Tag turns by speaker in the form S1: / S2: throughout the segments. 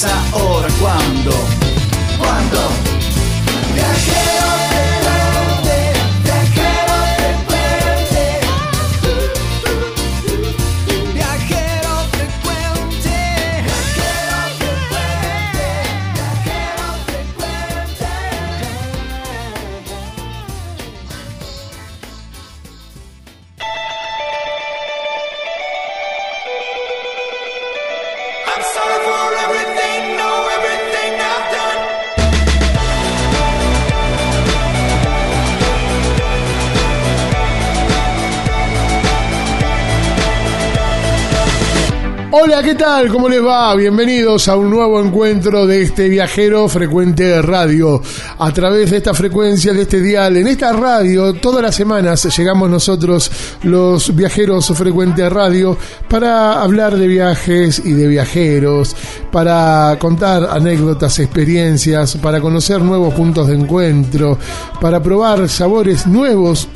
S1: Si no es
S2: Hola, ¿qué tal? ¿Cómo les va? Bienvenidos a un nuevo encuentro de este viajero frecuente de radio. A través de esta frecuencia, de este dial, en esta radio, todas las semanas llegamos nosotros, los viajeros frecuente de radio, para hablar de viajes y de viajeros, para contar anécdotas, experiencias, para conocer nuevos puntos de encuentro, para probar sabores nuevos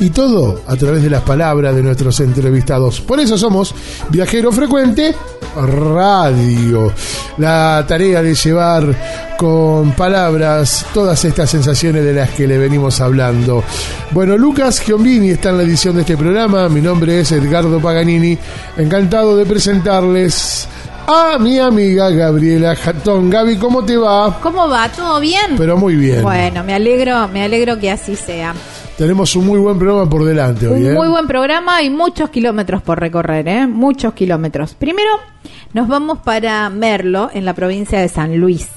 S2: y todo a través de las palabras de nuestros entrevistados. Por eso somos Viajero Frecuente Radio. La tarea de llevar con palabras todas estas sensaciones de las que le venimos hablando. Bueno, Lucas Giombini está en la edición de este programa. Mi nombre es Edgardo Paganini. Encantado de presentarles a mi amiga Gabriela Jatón. Gaby, ¿cómo te va?
S3: ¿Cómo va? ¿Todo bien?
S2: Pero muy bien.
S3: Bueno, me alegro, me alegro que así sea.
S2: Tenemos un muy buen programa por delante hoy.
S3: Un
S2: ¿eh?
S3: muy buen programa y muchos kilómetros por recorrer, ¿eh? Muchos kilómetros. Primero, nos vamos para Merlo, en la provincia de San Luis.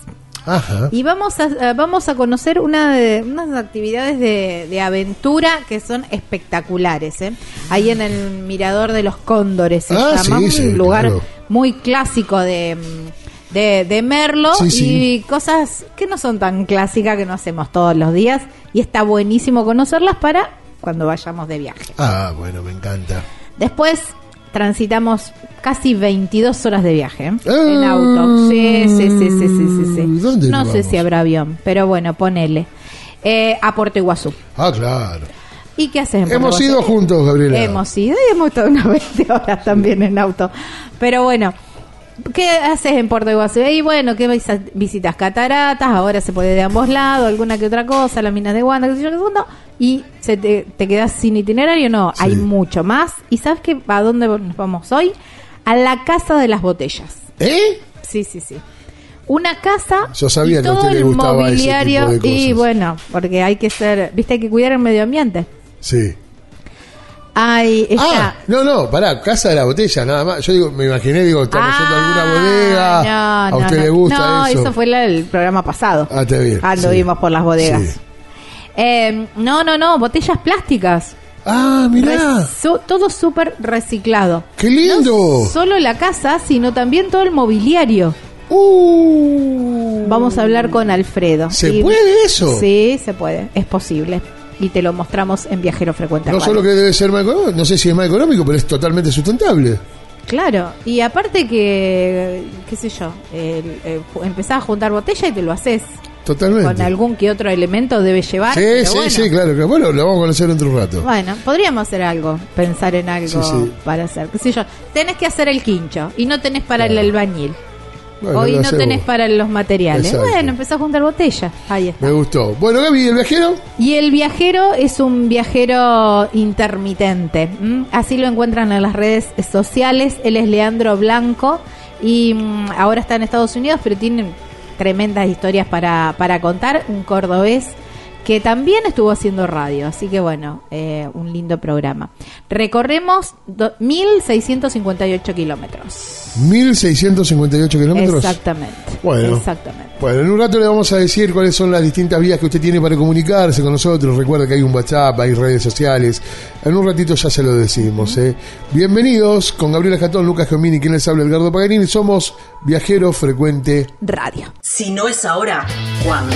S2: Ajá.
S3: Y vamos a, eh, vamos a conocer una de, unas actividades de, de aventura que son espectaculares. ¿eh? Ahí en el Mirador de los Cóndores se
S2: Ah,
S3: llama,
S2: sí,
S3: un
S2: sí,
S3: lugar
S2: claro.
S3: muy clásico de, mm, de, de Merlo
S2: Sí,
S3: y cosas que no son tan clásicas que no hacemos todos los días. Y está buenísimo conocerlas para cuando vayamos de viaje.
S2: Ah, bueno, me encanta.
S3: Después transitamos casi 22 horas de viaje ¿eh?
S2: Ah.
S3: en auto. Sí, sí, sí, sí, sí, sí.
S2: ¿Dónde
S3: no sé si habrá avión, pero bueno, ponele. Eh, a Puerto Iguazú.
S2: Ah, claro.
S3: ¿Y qué haces en Puerto
S2: Hemos ido juntos, Gabriela.
S3: Hemos ido y hemos estado unas 20 horas también en auto. Pero bueno, ¿qué haces en Puerto Iguazú? Y bueno, ¿qué vis- visitas? Cataratas, ahora se puede de ambos lados, alguna que otra cosa, las minas de Wanda, qué sé yo, qué sé cuándo. Y se te, te quedas sin itinerario, no,
S2: Sí.
S3: hay mucho más. ¿Y sabes qué? ¿A dónde nos vamos hoy? A la Casa de las Botellas.
S2: ¿Eh?
S3: Sí, sí, sí. Una casa
S2: Yo sabía
S3: y
S2: que a
S3: todo
S2: usted le
S3: el
S2: gustaba ese
S3: mobiliario
S2: tipo de
S3: y bueno, porque hay que ser, viste, hay que cuidar el medio ambiente.
S2: Sí.
S3: Ay, está.
S2: Ah, no, no, pará, Casa de la Botella, nada más. Yo digo, me imaginé, digo, estamos yendo a alguna bodega.
S3: Ah, no,
S2: a
S3: no,
S2: usted
S3: no.
S2: le gusta
S3: No,
S2: eso.
S3: fue la- el programa pasado.
S2: Ah, está bien.
S3: Ah, lo
S2: sí.
S3: vimos por las bodegas.
S2: Sí.
S3: Eh, no, no, no, botellas plásticas.
S2: Ah, mirá,
S3: todo súper reciclado.
S2: qué lindo.
S3: No solo la casa, sino también todo el mobiliario.
S2: Uh,
S3: Vamos a hablar con Alfredo.
S2: ¿Se
S3: Y-
S2: puede eso?
S3: Sí, se puede, es posible. Y te lo mostramos en Viajero Frecuente.
S2: No solo que debe ser más económico, no sé si es más económico, pero es totalmente sustentable.
S3: Claro, y aparte que, qué sé yo, ju- empezás a juntar botella y te lo haces.
S2: Totalmente.
S3: Con algún que otro elemento debe llevar.
S2: Sí,
S3: pero
S2: sí,
S3: bueno.
S2: sí, claro. que- Bueno, lo vamos a conocer dentro de un rato.
S3: Bueno, podríamos hacer algo, pensar en algo
S2: Sí, sí.
S3: para hacer. ¿Qué sé yo? Tenés que hacer el quincho y no tenés para el
S2: Claro.
S3: albañil.
S2: Bueno,
S3: Hoy no tenés para los materiales.
S2: Exacto.
S3: Bueno, empezás a juntar botella. Ahí está.
S2: Me gustó. Bueno, Gaby, ¿el viajero?
S3: Y el viajero es un viajero intermitente. Así lo encuentran en las redes sociales. Él es Leandro Blanco y mm, ahora está en Estados Unidos, pero tiene tremendas historias para, para contar. Un cordobés que también estuvo haciendo radio. Así que bueno, eh, un lindo programa. Recorremos do- 1.658 kilómetros.
S2: 1658 kilómetros.
S3: Exactamente.
S2: Bueno.
S3: Exactamente.
S2: Bueno, en un rato le vamos a decir cuáles son las distintas vías que usted tiene para comunicarse con nosotros. Recuerda que hay un WhatsApp, hay redes sociales. En un ratito ya se lo decimos. ¿eh? Bienvenidos con Gabriela Jatón, Lucas Giomini, quien les habla, Edgardo Pagarini. Somos Viajero Frecuente.
S3: Radio.
S4: Si no es ahora, ¿cuándo?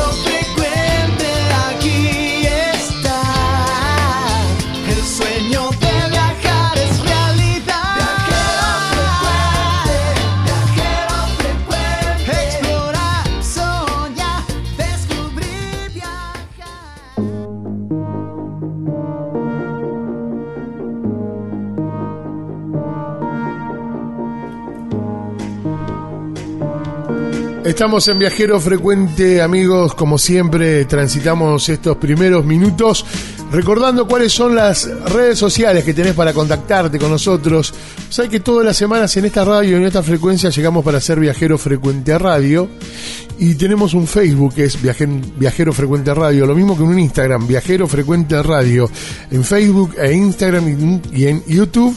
S2: Estamos en Viajero Frecuente, amigos. Como siempre, transitamos estos primeros minutos recordando cuáles son las redes sociales que tenés para contactarte con nosotros. Sabes que todas las semanas en esta radio, en esta frecuencia, llegamos para ser Viajero Frecuente Radio. Y tenemos un Facebook que es Viaje- Viajero Frecuente Radio, lo mismo que un Instagram, Viajero Frecuente Radio, en Facebook e Instagram y y en YouTube,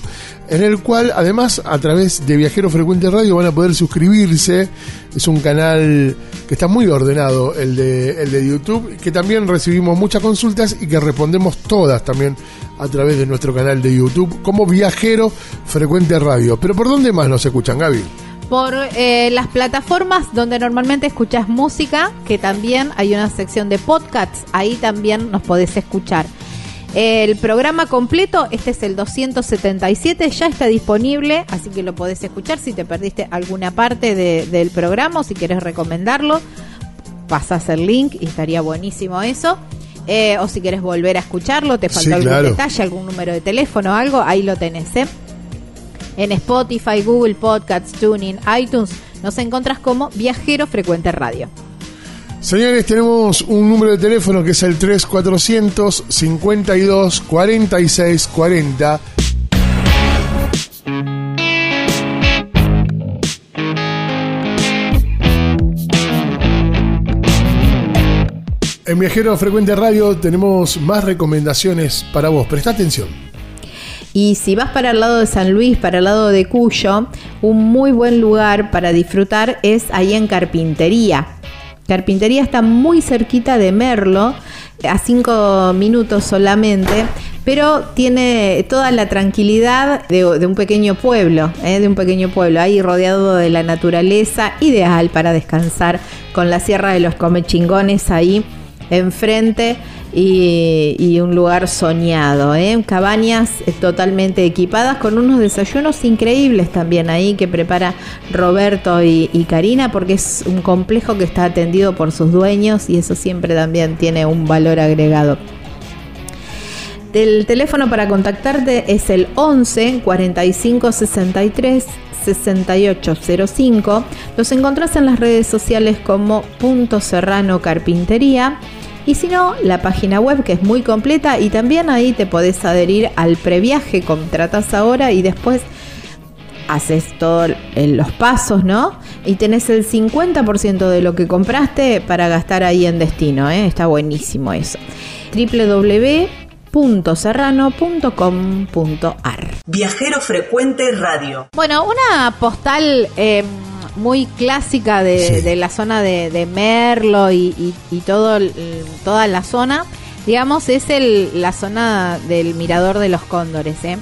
S2: en el cual además a través de Viajero Frecuente Radio van a poder suscribirse. Es un canal que está muy ordenado, el de, el de YouTube, que también recibimos muchas consultas y que respondemos todas también a través de nuestro canal de YouTube como Viajero Frecuente Radio. Pero ¿por dónde más nos escuchan, Gaby?
S3: Por eh, las plataformas donde normalmente escuchas música, que también hay una sección de podcasts, ahí también nos podés escuchar. El programa completo, este es el 277, ya está disponible, así que lo podés escuchar si te perdiste alguna parte de- del programa o si querés recomendarlo, pasás el link y estaría buenísimo eso. Eh, o si querés volver a escucharlo, te faltó
S2: Sí,
S3: algún
S2: claro.
S3: detalle, algún número de teléfono algo, ahí lo tenés, ¿eh? En Spotify, Google Podcasts, Tuning, iTunes, nos encontrás como Viajero Frecuente Radio.
S2: Señores, tenemos un número de teléfono que es el 3400 52 46 40. En Viajero Frecuente Radio tenemos más recomendaciones para vos. Presta atención.
S3: Y si vas para el lado de San Luis, para el lado de Cuyo, un muy buen lugar para disfrutar es ahí en Carpintería. Carpintería está muy cerquita de Merlo, a cinco minutos solamente, pero tiene toda la tranquilidad de, de un pequeño pueblo, ¿eh? de un pequeño pueblo, ahí rodeado de la naturaleza, ideal para descansar con la Sierra de los Comechingones ahí enfrente y, un lugar soñado, ¿eh? cabañas eh, totalmente equipadas con unos desayunos increíbles también ahí que prepara Roberto y, y Karina porque es un complejo que está atendido por sus dueños y eso siempre también tiene un valor agregado. El teléfono para contactarte es el 11 45 63 6805. Los encontrás en las redes sociales como Punto Serrano Carpintería. Y si no, la página web que es muy completa y también ahí te podés adherir al previaje, contratas ahora y después haces todos los pasos, ¿no? Y tenés el 50% de lo que compraste para gastar ahí en destino, ¿eh? Está buenísimo eso. www.serrano.com.ar
S4: Viajero Frecuente Radio.
S3: Bueno, una postal eh, muy clásica de,
S2: Sí.
S3: de la zona de, de Merlo y, y- y todo, toda la zona, digamos, es el, la zona del Mirador de los Cóndores, ¿eh?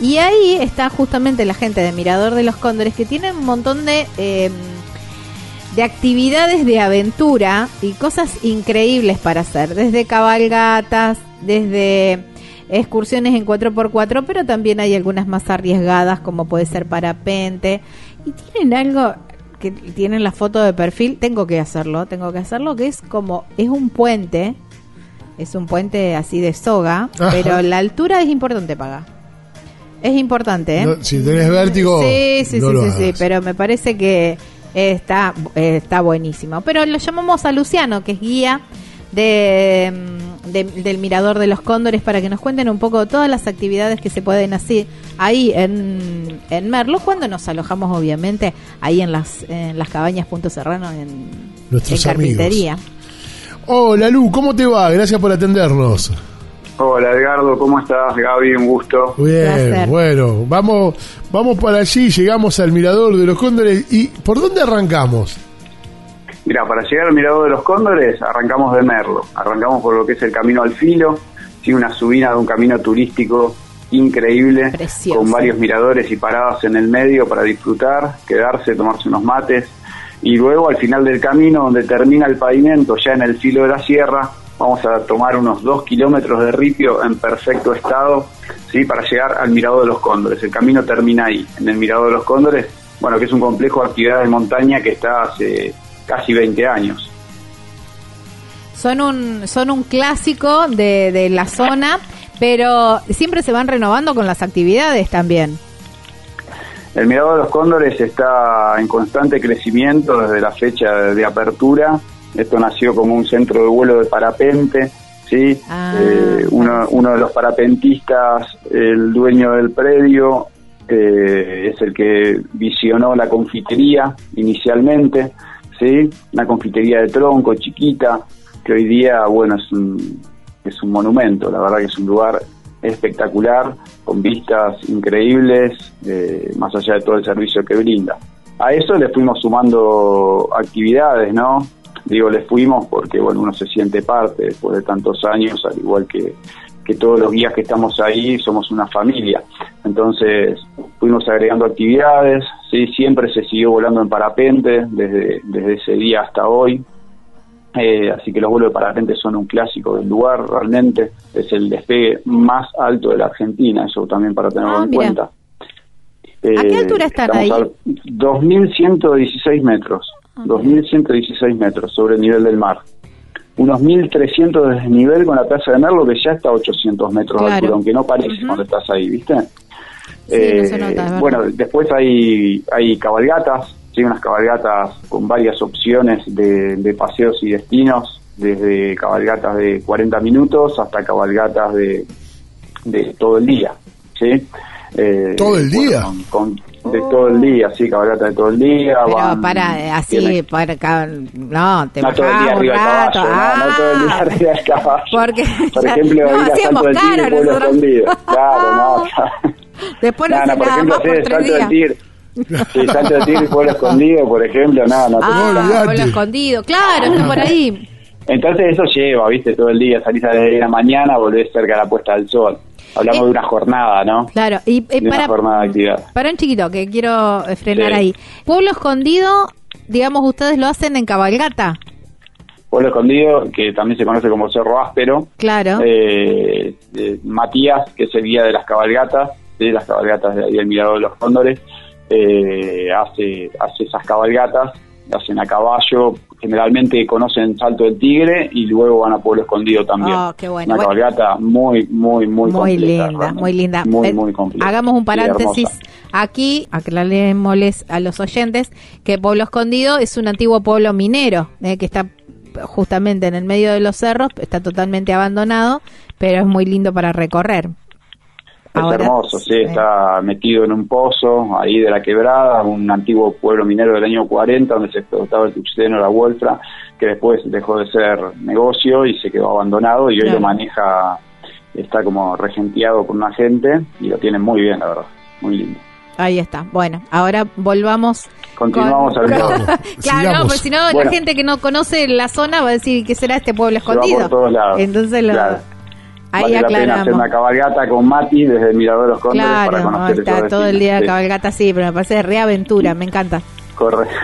S3: Y ahí está justamente la gente de Mirador de los Cóndores que tiene un montón de, eh, de actividades de aventura y cosas increíbles para hacer, desde cabalgatas, desde excursiones en 4x4, pero también hay algunas más arriesgadas como puede ser parapente. Y tienen algo que tienen la foto de perfil, tengo que hacerlo, tengo que hacerlo, que es como, es un puente, es un puente así de soga,
S2: Ajá.
S3: pero la altura es importante pagar. Es importante, ¿eh?
S2: No, si tenés vértigo,
S3: Sí, sí,
S2: no
S3: sí, sí, sí, pero me parece que está, eh, está buenísimo. Pero lo llamamos a Luciano, que es guía de, mm, de- del Mirador de los Cóndores, para que nos cuenten un poco todas las actividades que se pueden hacer ahí en, en Merlo, cuando nos alojamos, obviamente, ahí en las, en las cabañas Punto Serrano, en,
S2: Nuestros
S3: en carpintería.
S2: Hola Lu, ¿cómo te va? Gracias por atendernos.
S5: Hola Edgardo, ¿cómo estás? Gaby, un gusto.
S2: Bien,
S3: Placer.
S2: bueno, vamos, vamos para allí, llegamos al mirador de los cóndores y ¿por dónde arrancamos?
S5: Mira, para llegar al Mirador de los Cóndores arrancamos de Merlo, arrancamos por lo que es el Camino al Filo, sí, una subida de un camino turístico increíble,
S3: Precioso.
S5: con varios miradores y paradas en el medio para disfrutar, quedarse, tomarse unos mates, y luego al final del camino, donde termina el pavimento, ya en el filo de la sierra, vamos a tomar unos dos kilómetros de ripio en perfecto estado, sí, para llegar al Mirador de los Cóndores. El camino termina ahí, en el Mirador de los Cóndores, bueno, que es un complejo de actividades de montaña que está hace casi 20 años.
S3: Son un, son un clásico de, de la zona, pero siempre se van renovando con las actividades también.
S5: El Mirador de los Cóndores está en constante crecimiento desde la fecha de, apertura. Esto nació como un centro de vuelo de parapente. ¿sí?
S3: Ah.
S5: Eh, uno, uno de los parapentistas, el dueño del predio, eh, es el que visionó la confitería inicialmente. ¿Sí? Una confitería de tronco chiquita, que hoy día, bueno, es un, es un monumento. La verdad que es un lugar espectacular, con vistas increíbles, eh, más allá de todo el servicio que brinda. A eso le fuimos sumando actividades, ¿no? Digo, le fuimos porque, bueno, uno se siente parte después de tantos años, al igual que, que todos los guías que estamos ahí, somos una familia. Entonces, fuimos agregando actividades, ¿sí? Siempre se siguió volando en parapente, desde, desde ese día hasta hoy. Eh, así que los vuelos de parapente son un clásico del lugar, realmente. Es el despegue más alto de la Argentina, eso también para tenerlo
S3: Ah,
S5: en
S3: mira.
S5: cuenta.
S3: ¿A qué altura están ahí?
S5: a 2.116 metros,
S3: Ah,
S5: 2.116 metros sobre el nivel del mar. Unos 1.300 de desnivel con la plaza de Merlo, que ya está a 800 metros de altura, aunque no parece cuando estás ahí, ¿viste?
S3: Sí, no se nota, es verdad.
S5: bueno, después hay, hay cabalgatas, ¿sí? unas cabalgatas con varias opciones de, de paseos y destinos, desde cabalgatas de 40 minutos hasta cabalgatas de, de todo el día. ¿sí? Eh,
S2: ¿Todo el
S5: bueno,
S2: día?
S5: con- con- de todo el día, sí, cabalgatas de todo el día.
S3: Pero
S5: van-
S3: para, así, para acá, no, te
S5: no todo el día arriba del caballo, no, no todo el día
S3: Ah,
S5: arriba del caballo.
S3: Porque
S5: Por ejemplo,
S3: no,
S5: ir a Salto del Tigre, Pueblo. Escondido. Claro, no.
S3: Después no,
S5: No, no, por
S3: nada
S5: ejemplo,
S3: más por
S5: Salto del. Tigre. Sí, Salto del Tigre Pueblo Escondido, por ejemplo, no, no.
S3: Ah, pueblo escondido, claro, está por ahí.
S5: Entonces eso lleva, viste, todo el día, salís a las 10 de la mañana, volvés cerca de la puesta del sol. Hablamos
S3: Eh,
S5: de una jornada, ¿no?
S3: Claro, y eh,
S5: De una
S3: para,
S5: jornada de actividad.
S3: para un chiquito que quiero eh, frenar
S5: Sí.
S3: ahí. Pueblo escondido, digamos, ustedes lo hacen en cabalgata.
S5: Pueblo Escondido, que también se conoce como Cerro Áspero.
S3: Claro.
S5: Eh, Matías, que es el guía de las cabalgatas, de las cabalgatas de ahí del Mirador de los Cóndores, eh, hace, hace esas cabalgatas hacen a caballo, generalmente conocen Salto del Tigre y luego van a Pueblo Escondido también.
S3: Oh, qué bueno.
S5: Una
S3: Bueno.
S5: cabalgata muy, muy, muy
S3: Muy
S5: completa,
S3: linda,
S5: realmente.
S3: muy linda.
S5: Muy,
S3: Eh,
S5: muy completa.
S3: Hagamos un paréntesis aquí, aclarémosles a los oyentes que Pueblo Escondido es un antiguo pueblo minero eh, que está justamente en el medio de los cerros, está totalmente abandonado, pero es muy lindo para recorrer.
S5: Es
S3: Ahora,
S5: hermoso, sí,
S3: eh,
S5: está metido en un pozo ahí de la quebrada, un antiguo pueblo minero del año 40 donde se explotaba el tuxteno, la wolfra, que después dejó de ser negocio y se quedó abandonado y hoy
S3: Claro.
S5: lo maneja, está como regenteado por una gente y lo tienen muy bien, la verdad, muy lindo.
S3: Ahí está. Bueno, ahora volvamos.
S5: Continuamos
S3: con-
S5: al
S3: claro,
S2: Sigamos.
S3: no, pues si no,
S5: Bueno.
S3: la gente que no conoce la zona va a decir que será este pueblo
S5: Se va por
S3: escondido.
S5: todos lados.
S3: Entonces, lo-
S5: Claro.
S3: Ahí
S5: vale la pena hacer una cabalgata con Mati desde el Mirador de los Cóndores para conocer
S3: está todo el día
S5: Sí.
S3: cabalgata así, pero me parece re aventura, me encanta.
S5: Corre.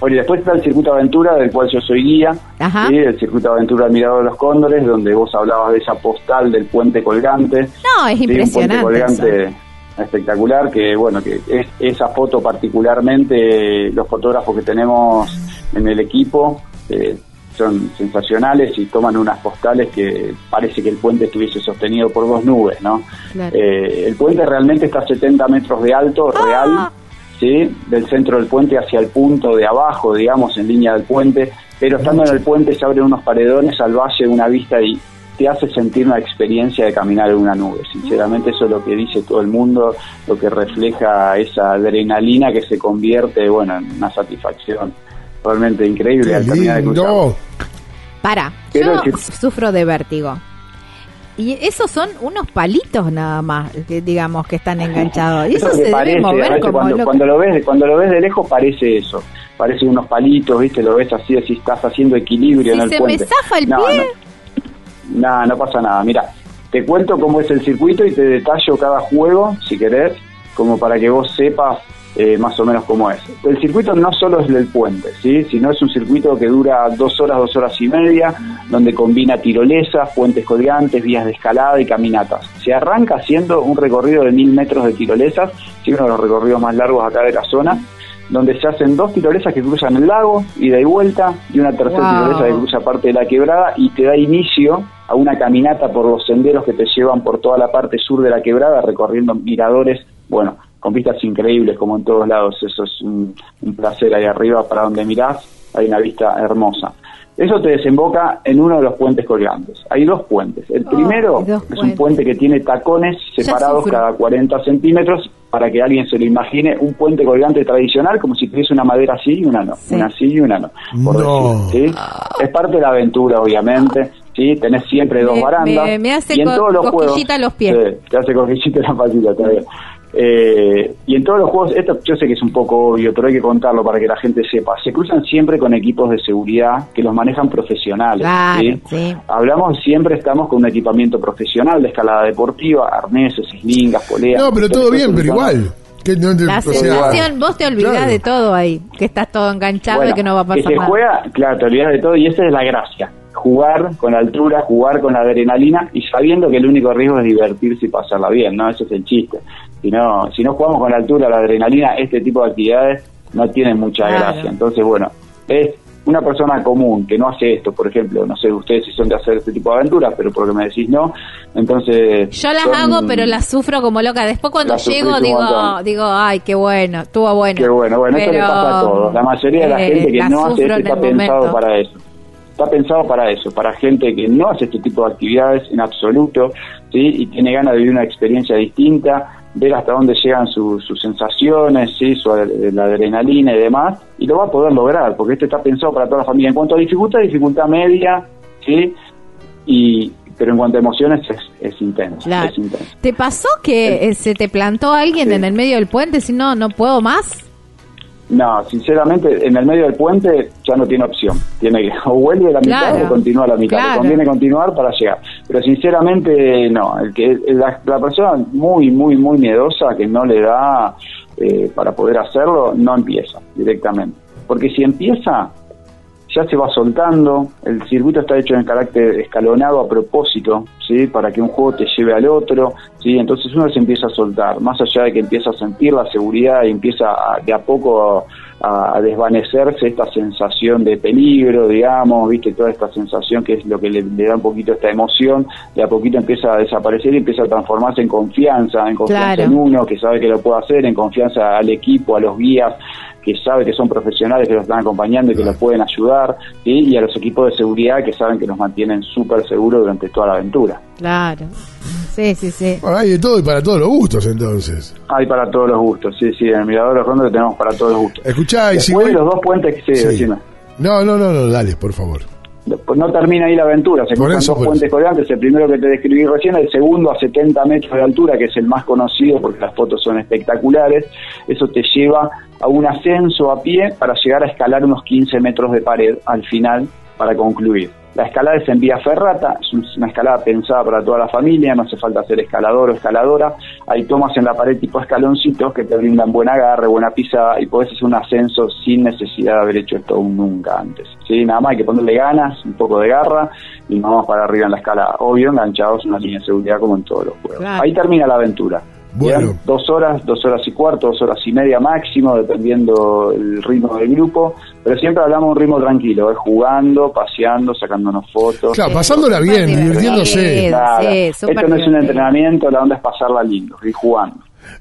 S5: Bueno, y después está el Circuito Aventura, del cual yo soy guía.
S3: Ajá.
S5: ¿sí? El Circuito Aventura del Mirador de los Cóndores, donde vos hablabas de esa postal del puente colgante.
S3: No, es
S5: Sí,
S3: impresionante.
S5: Un puente
S3: eso.
S5: colgante espectacular, que bueno, que es, esa foto particularmente, los fotógrafos que tenemos en el equipo eh, son sensacionales y toman unas postales que parece que el puente estuviese sostenido por dos nubes, ¿no?
S3: Claro.
S5: Eh, el puente realmente está a 70 metros de alto,
S3: Ah.
S5: real, ¿sí? Del centro del puente hacia el punto de abajo, digamos, en línea del puente, pero estando en el puente se abren unos paredones al valle, una vista y te hace sentir una experiencia de caminar en una nube. Sinceramente eso es lo que dice todo el mundo, lo que refleja esa adrenalina que se convierte, bueno, en una satisfacción realmente increíble
S2: Qué
S5: al caminar de
S2: lindo.
S3: Para,
S5: Pero
S3: yo
S5: si-
S3: sufro de vértigo. Y esos son unos palitos nada más, que digamos, que están enganchados. Y eso,
S5: es lo
S3: se debe
S5: parece, a
S3: mover
S5: veces
S3: como
S5: cuando,
S3: loco.
S5: cuando lo ves cuando lo ves de lejos parece eso parece unos palitos viste lo ves así así estás haciendo equilibrio
S3: Si
S5: en el
S3: se me
S5: puente
S3: zafa el
S5: no,
S3: pie.
S5: no, no, no pasa nada mira te cuento cómo es el circuito y te detallo cada juego si querés como para que vos sepas eh, más o menos cómo es. El circuito no solo es del puente sí sino es un circuito que dura dos horas dos horas y media donde combina tirolesas puentes colgantes vías de escalada y caminatas. Se arranca haciendo un recorrido de mil metros de tirolesas sí, uno de los recorridos más largos acá de la zona donde se hacen dos tirolesas que cruzan el lago, ida y vuelta, y una tercera
S3: Wow.
S5: tirolesa que cruza parte de la quebrada y te da inicio a una caminata por los senderos que te llevan por toda la parte sur de la quebrada, recorriendo miradores, bueno, con vistas increíbles como en todos lados, eso es un, un placer ahí arriba para donde mirás, hay una vista hermosa. Eso te desemboca en uno de los puentes colgantes. Hay dos puentes. El
S3: Oh,
S5: primero es un puente que tiene tacones separados cada 40 centímetros para que alguien se lo imagine un puente colgante tradicional como si tuviese una madera así y una no,
S3: Sí.
S5: una sí y una no, por
S2: No.
S5: decir, ¿sí? Es parte de la aventura, obviamente, ¿sí? Tenés siempre dos barandas.
S3: me- me hace
S5: y en
S3: co-
S5: todos los
S3: cosquillita
S5: juegos,
S3: los pies.
S5: Sí, te hace cosquillita la patita, está bien. Eh, y en todos los juegos, esto yo sé que es un poco obvio, pero hay que contarlo para que la gente sepa. Se cruzan siempre con equipos de seguridad que los manejan profesionales.
S3: Claro,
S5: ¿sí?
S3: sí.
S5: Hablamos siempre, estamos con un equipamiento profesional de escalada deportiva, arneses, eslingas, poleas.
S2: No, pero todo bien, pero igual. Que no te-
S3: La
S2: o sea,
S3: sensación, vos te olvidás
S2: claro.
S3: de todo ahí, que estás todo enganchado
S5: Bueno,
S3: y que no va a pasar
S5: que se
S3: nada.
S5: juega, claro, te olvidas de todo y esa es la gracia. Jugar con la altura, jugar con la adrenalina y sabiendo que el único riesgo es divertirse y pasarla bien, ¿no? Ese es el chiste. Si no, si no jugamos con la altura, la adrenalina, este tipo de actividades no tienen mucha
S3: Claro.
S5: gracia. Entonces, bueno, es una persona común que no hace esto, por ejemplo, no sé ustedes si son de hacer este tipo de aventuras, pero porque me decís no, entonces...
S3: Yo las
S5: son-
S3: hago, pero las sufro como loca. Después cuando llego digo, digo, ay, qué bueno, estuvo bueno.
S5: Qué bueno, bueno, esto le
S3: Pero,
S5: pasa a todos. La mayoría de la
S3: eh,
S5: gente que
S3: la
S5: no hace esto está pensado para eso. Está pensado para eso, para gente que no hace este tipo de actividades en absoluto, ¿sí? Y tiene ganas de vivir una experiencia distinta, ver hasta dónde llegan su- sus sensaciones, ¿sí? Su, la adrenalina y demás, y lo va a poder lograr, porque esto está pensado para toda la familia. En cuanto a dificultad, dificultad media, ¿sí? Y, pero en cuanto a emociones es, es intenso,
S3: Claro.
S5: es intenso.
S3: ¿Te pasó que eh, se te plantó alguien
S5: Sí.
S3: en el medio del puente si no, no puedo más?
S5: No, sinceramente, en el medio del puente ya no tiene opción. Tiene que o vuelve a la mitad
S3: Claro,
S5: o continúa a la mitad.
S3: claro.
S5: Le conviene continuar para llegar. Pero sinceramente, no. El que la, la persona muy, muy, muy miedosa que no le da eh, para poder hacerlo, no empieza directamente. Porque si empieza, ya se va soltando, el circuito está hecho en carácter escalonado a propósito, ¿sí? para que un juego te lleve al otro, ¿sí? entonces uno se empieza a soltar, más allá de que empieza a sentir la seguridad y empieza a, de a poco a, desvanecerse esta sensación de peligro, digamos, viste, toda esta sensación que es lo que le, da un poquito esta emoción, de a poquito empieza a desaparecer y empieza a transformarse en confianza, en confianza en uno que sabe que lo puede hacer, en confianza al equipo, a los guías, que sabe que son profesionales que los están acompañando y que los pueden ayudar, y a los equipos de seguridad que saben que nos mantienen súper seguros durante toda la aventura.
S3: Claro. Sí, sí, sí.
S2: hay de todo y para todos los gustos, entonces.
S5: Hay para todos los gustos, sí, sí. En el Mirador de los Rondos tenemos para todos los gustos.
S2: Escuchá,
S5: y si los dos puentes que sí,
S2: No, no, no, no, dale, por favor.
S5: Pues no termina ahí la aventura, se cruzan dos puentes colgantes, el primero que te describí recién, el segundo a 70 metros de altura, que es el más conocido porque las fotos son espectaculares, eso te lleva a un ascenso a pie para llegar a escalar unos 15 metros de pared al final para concluir. La escalada es en vía ferrata, es una escalada pensada para toda la familia, no hace falta ser escalador o escaladora. Hay tomas en la pared tipo escaloncitos que te brindan buen agarre, buena pisada y puedes hacer un ascenso sin necesidad de haber hecho esto nunca antes. ¿sí? Nada más hay que ponerle ganas, un poco de garra y vamos para arriba en la escalada. Obvio, enganchados en una línea de seguridad como en todos los juegos. Ahí termina la aventura. Bueno. Dos horas, dos horas y cuarto, dos horas y media máximo, dependiendo el ritmo del grupo. Pero siempre hablamos de un ritmo tranquilo, ¿eh? jugando, paseando, sacándonos fotos.
S2: Claro, pasándola bien, divirtiéndose.
S5: Esto no es un entrenamiento, la onda es pasarla lindo, y jugando.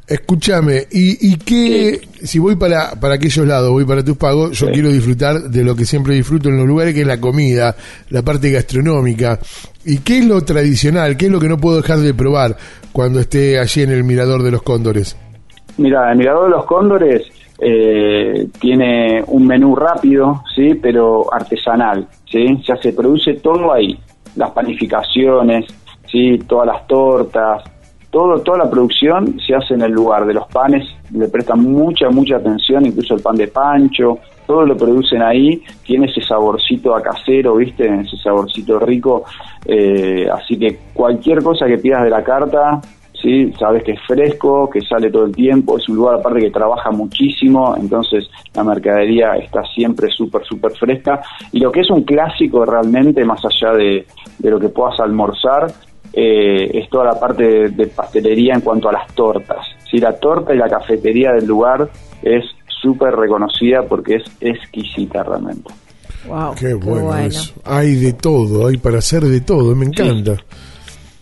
S2: Escúchame, ¿y, y qué, si voy para, para aquellos lados, voy para tus pagos, yo quiero disfrutar de lo que siempre disfruto en los lugares, que es la comida, la parte gastronómica. ¿Y qué es lo tradicional? ¿Qué es lo que no puedo dejar de probar cuando esté allí en el Mirador de los Cóndores?
S5: Mira, el Mirador de los Cóndores eh, tiene un menú rápido, sí, pero artesanal, sí, ya se produce todo ahí, las panificaciones, sí, todas las tortas, todo, toda la producción se hace en el lugar de los panes, le prestan mucha, mucha atención, incluso el pan de pancho, todo lo producen ahí, tiene ese saborcito a casero, ¿viste? Ese saborcito rico, eh, así que cualquier cosa que pidas de la carta, ¿sí? Sabes que es fresco, que sale todo el tiempo, es un lugar aparte que trabaja muchísimo, entonces la mercadería está siempre súper, súper fresca. Y lo que es un clásico realmente, más allá de, de lo que puedas almorzar, eh, es toda la parte de, pastelería en cuanto a las tortas. Si la torta y la cafetería del lugar es súper reconocida porque es exquisita realmente.
S2: Wow, qué, bueno, Hay de todo, hay para hacer de todo, me encanta.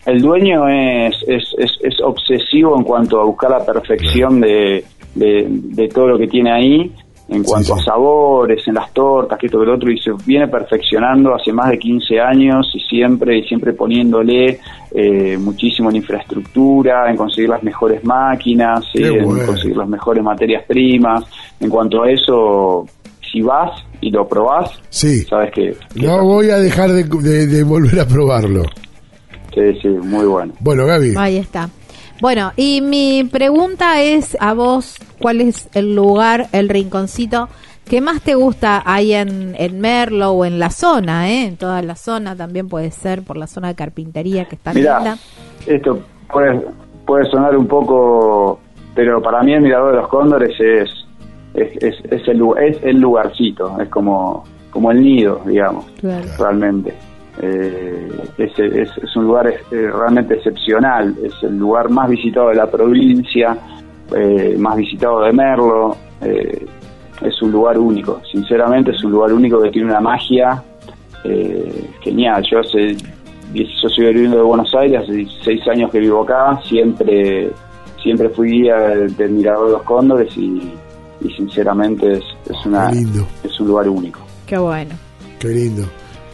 S5: El dueño es, es, es, obsesivo en cuanto a buscar la perfección de, de todo lo que tiene ahí en cuanto a sabores, en las tortas, que esto que lo otro, y se viene perfeccionando hace más de 15 años y siempre, y siempre poniéndole eh, muchísimo en infraestructura, en conseguir las mejores máquinas, en conseguir las mejores materias primas. En cuanto a eso, si vas y lo probás, sabes que...
S2: no voy a dejar de, de volver a probarlo.
S5: Sí, sí, muy bueno.
S2: Bueno, Gaby.
S3: Ahí está. Bueno, y mi pregunta es a vos, ¿cuál es el lugar, el rinconcito que más te gusta ahí en, en Merlo o en la zona, eh? En toda la zona también puede ser, por la zona de carpintería que está
S5: linda. Esto puede, puede sonar un poco, pero para mí el Mirador de los Cóndores es, es, es, el, es el lugarcito, es como, como el nido, digamos, realmente. Eh, es, es, un lugar eh, realmente excepcional, es el lugar más visitado de la provincia, eh, más visitado de Merlo, es un lugar único, sinceramente es un lugar único que tiene una magia genial. Yo hace yo soy viviendo de Buenos Aires, hace 16 años que vivo acá, siempre siempre fui guía del, Mirador de los Cóndores y, sinceramente es, es, una, es un lugar único.
S3: Qué bueno.
S2: Qué lindo.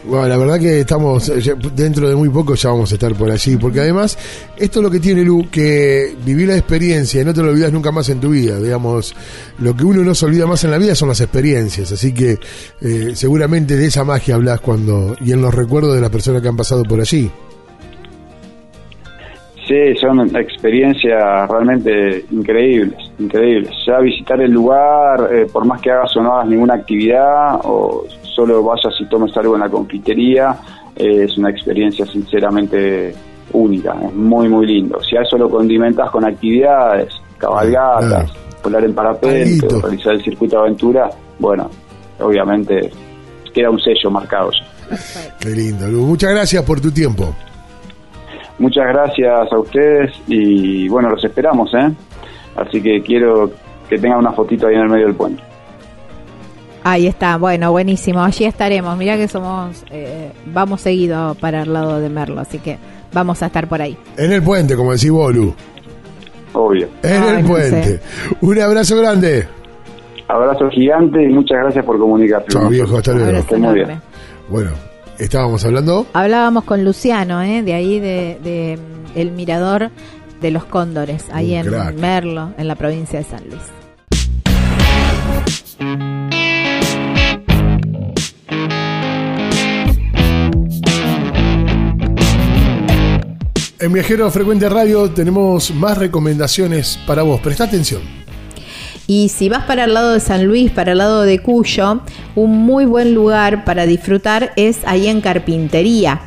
S2: Bueno, la verdad que estamos, dentro de muy poco ya vamos a estar por allí, porque además, esto es lo que tiene Lu, que vivir la experiencia y no te lo olvidas nunca más en tu vida, digamos, lo que uno no se olvida más en la vida son las experiencias, así que eh, seguramente de esa magia hablas cuando, y en los recuerdos de las personas que han pasado por allí.
S5: Sí, son experiencias realmente increíbles, increíbles. Ya visitar el lugar, eh, por más que hagas o no hagas ninguna actividad, o solo vayas y tomes algo en la confitería, eh, es una experiencia sinceramente única, es muy muy lindo. Si a eso lo condimentas con actividades, cabalgatas, volar en parapente, realizar el circuito de aventura, bueno, obviamente queda un sello marcado.
S2: Qué lindo, Lu. Muchas gracias por tu tiempo.
S5: Muchas gracias a ustedes y bueno, los esperamos, ¿eh? Así que quiero que tengan una fotito ahí en el medio del puente.
S3: Ahí está, bueno, buenísimo. Allí estaremos. Mirá que somos, eh, vamos seguido para el lado de Merlo, así que vamos a estar por ahí.
S2: En el puente, como decís vos, Lu.
S5: Obvio.
S2: En
S3: Ay,
S2: el
S3: no
S2: puente. Un abrazo grande.
S5: Abrazo gigante y muchas gracias por comunicarse.
S2: Chao,
S5: con
S2: viejo, hasta luego.
S5: Muy.
S2: Bueno, estábamos hablando.
S3: Hablábamos con Luciano, ¿eh? de ahí de, de, el mirador de los cóndores, ahí
S2: Un
S3: en
S2: crack.
S3: Merlo, en la provincia de San Luis.
S2: En Viajero Frecuente Radio tenemos más recomendaciones para vos. Presta atención.
S3: Y si vas para el lado de San Luis, para el lado de Cuyo, un muy buen lugar para disfrutar es ahí en Carpintería.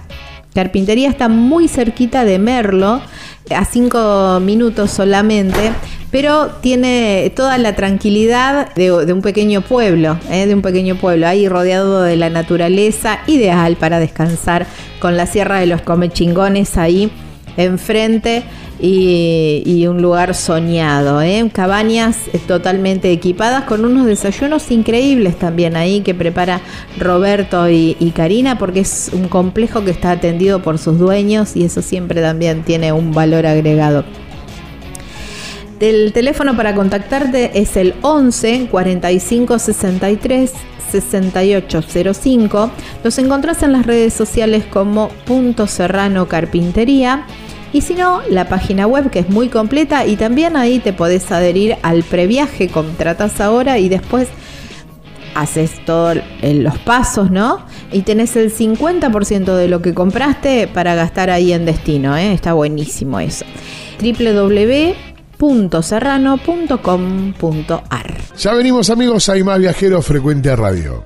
S3: Carpintería está muy cerquita de Merlo, a cinco minutos solamente, pero tiene toda la tranquilidad de, de un pequeño pueblo, ¿eh? de un pequeño pueblo, ahí rodeado de la naturaleza, ideal para descansar con la Sierra de los Comechingones ahí enfrente y, un lugar soñado, ¿eh? cabañas eh, totalmente equipadas con unos desayunos increíbles también ahí que prepara Roberto y, y Karina porque es un complejo que está atendido por sus dueños y eso siempre también tiene un valor agregado. El teléfono para contactarte es el 11 45 63 6805. Los encontrás en las redes sociales como Punto Serrano Carpintería. Y si no, la página web que es muy completa y también ahí te podés adherir al previaje, contratas ahora y después haces todos los pasos, ¿no? Y tenés el 50% de lo que compraste para gastar ahí en destino, ¿eh? Está buenísimo eso. www.serrano.com.ar
S2: Ya venimos amigos, hay más Viajero Frecuente Radio.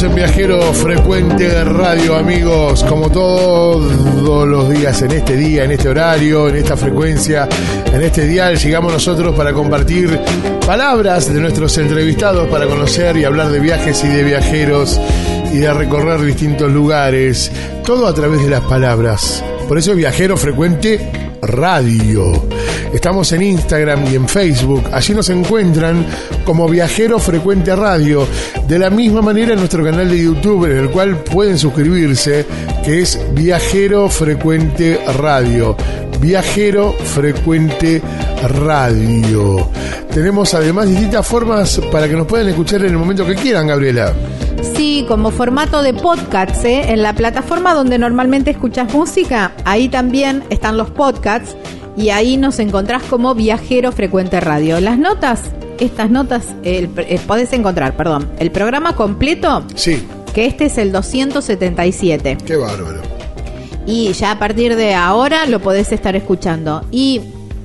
S2: En Viajero Frecuente de Radio, amigos, como todos los días, en este día, en este horario, en esta frecuencia, en este dial, llegamos nosotros para compartir palabras de nuestros entrevistados, para conocer y hablar de viajes y de viajeros y de recorrer distintos lugares, todo a través de las palabras. Por eso Viajero Frecuente Radio. Estamos en Instagram y en Facebook. Allí nos encuentran como Viajero Frecuente Radio. De la misma manera en nuestro canal de YouTube, en el cual pueden suscribirse, que es Viajero Frecuente Radio. Viajero Frecuente Radio. Tenemos además distintas formas para que nos puedan escuchar en el momento que quieran, Gabriela.
S3: Sí, como formato de podcast, ¿eh? en la plataforma donde normalmente escuchas música, ahí también están los podcasts y ahí nos encontrás como Viajero Frecuente Radio. Las notas, estas notas, el- eh, podés encontrar, perdón, el programa completo,
S2: Sí,
S3: que este es el 277.
S2: qué bárbaro.
S3: Y ya a partir de ahora lo podés estar escuchando. Y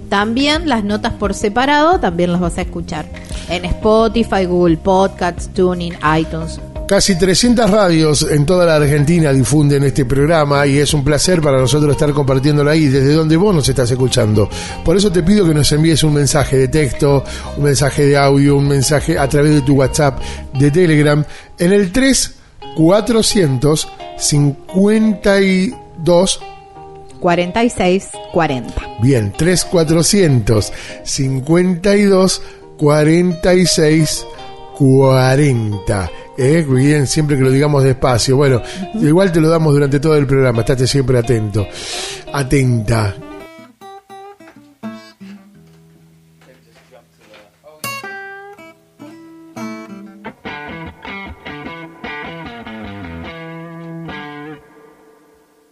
S3: también las notas por separado también las vas a escuchar en Spotify, Google Podcasts, Tuning, iTunes.
S2: Casi 300 radios en toda la Argentina difunden este programa y es un placer para nosotros estar compartiéndolo ahí desde donde vos nos estás escuchando. Por eso te pido que nos envíes un mensaje de texto, un mensaje de audio, un mensaje a través de tu WhatsApp, de Telegram, en el 3400 52
S3: 46 40.
S2: Bien, 3400 52 46 40. ¿Eh? Bien, siempre que lo digamos despacio. Bueno, igual te lo damos durante todo el programa. Estate siempre atento. Atenta.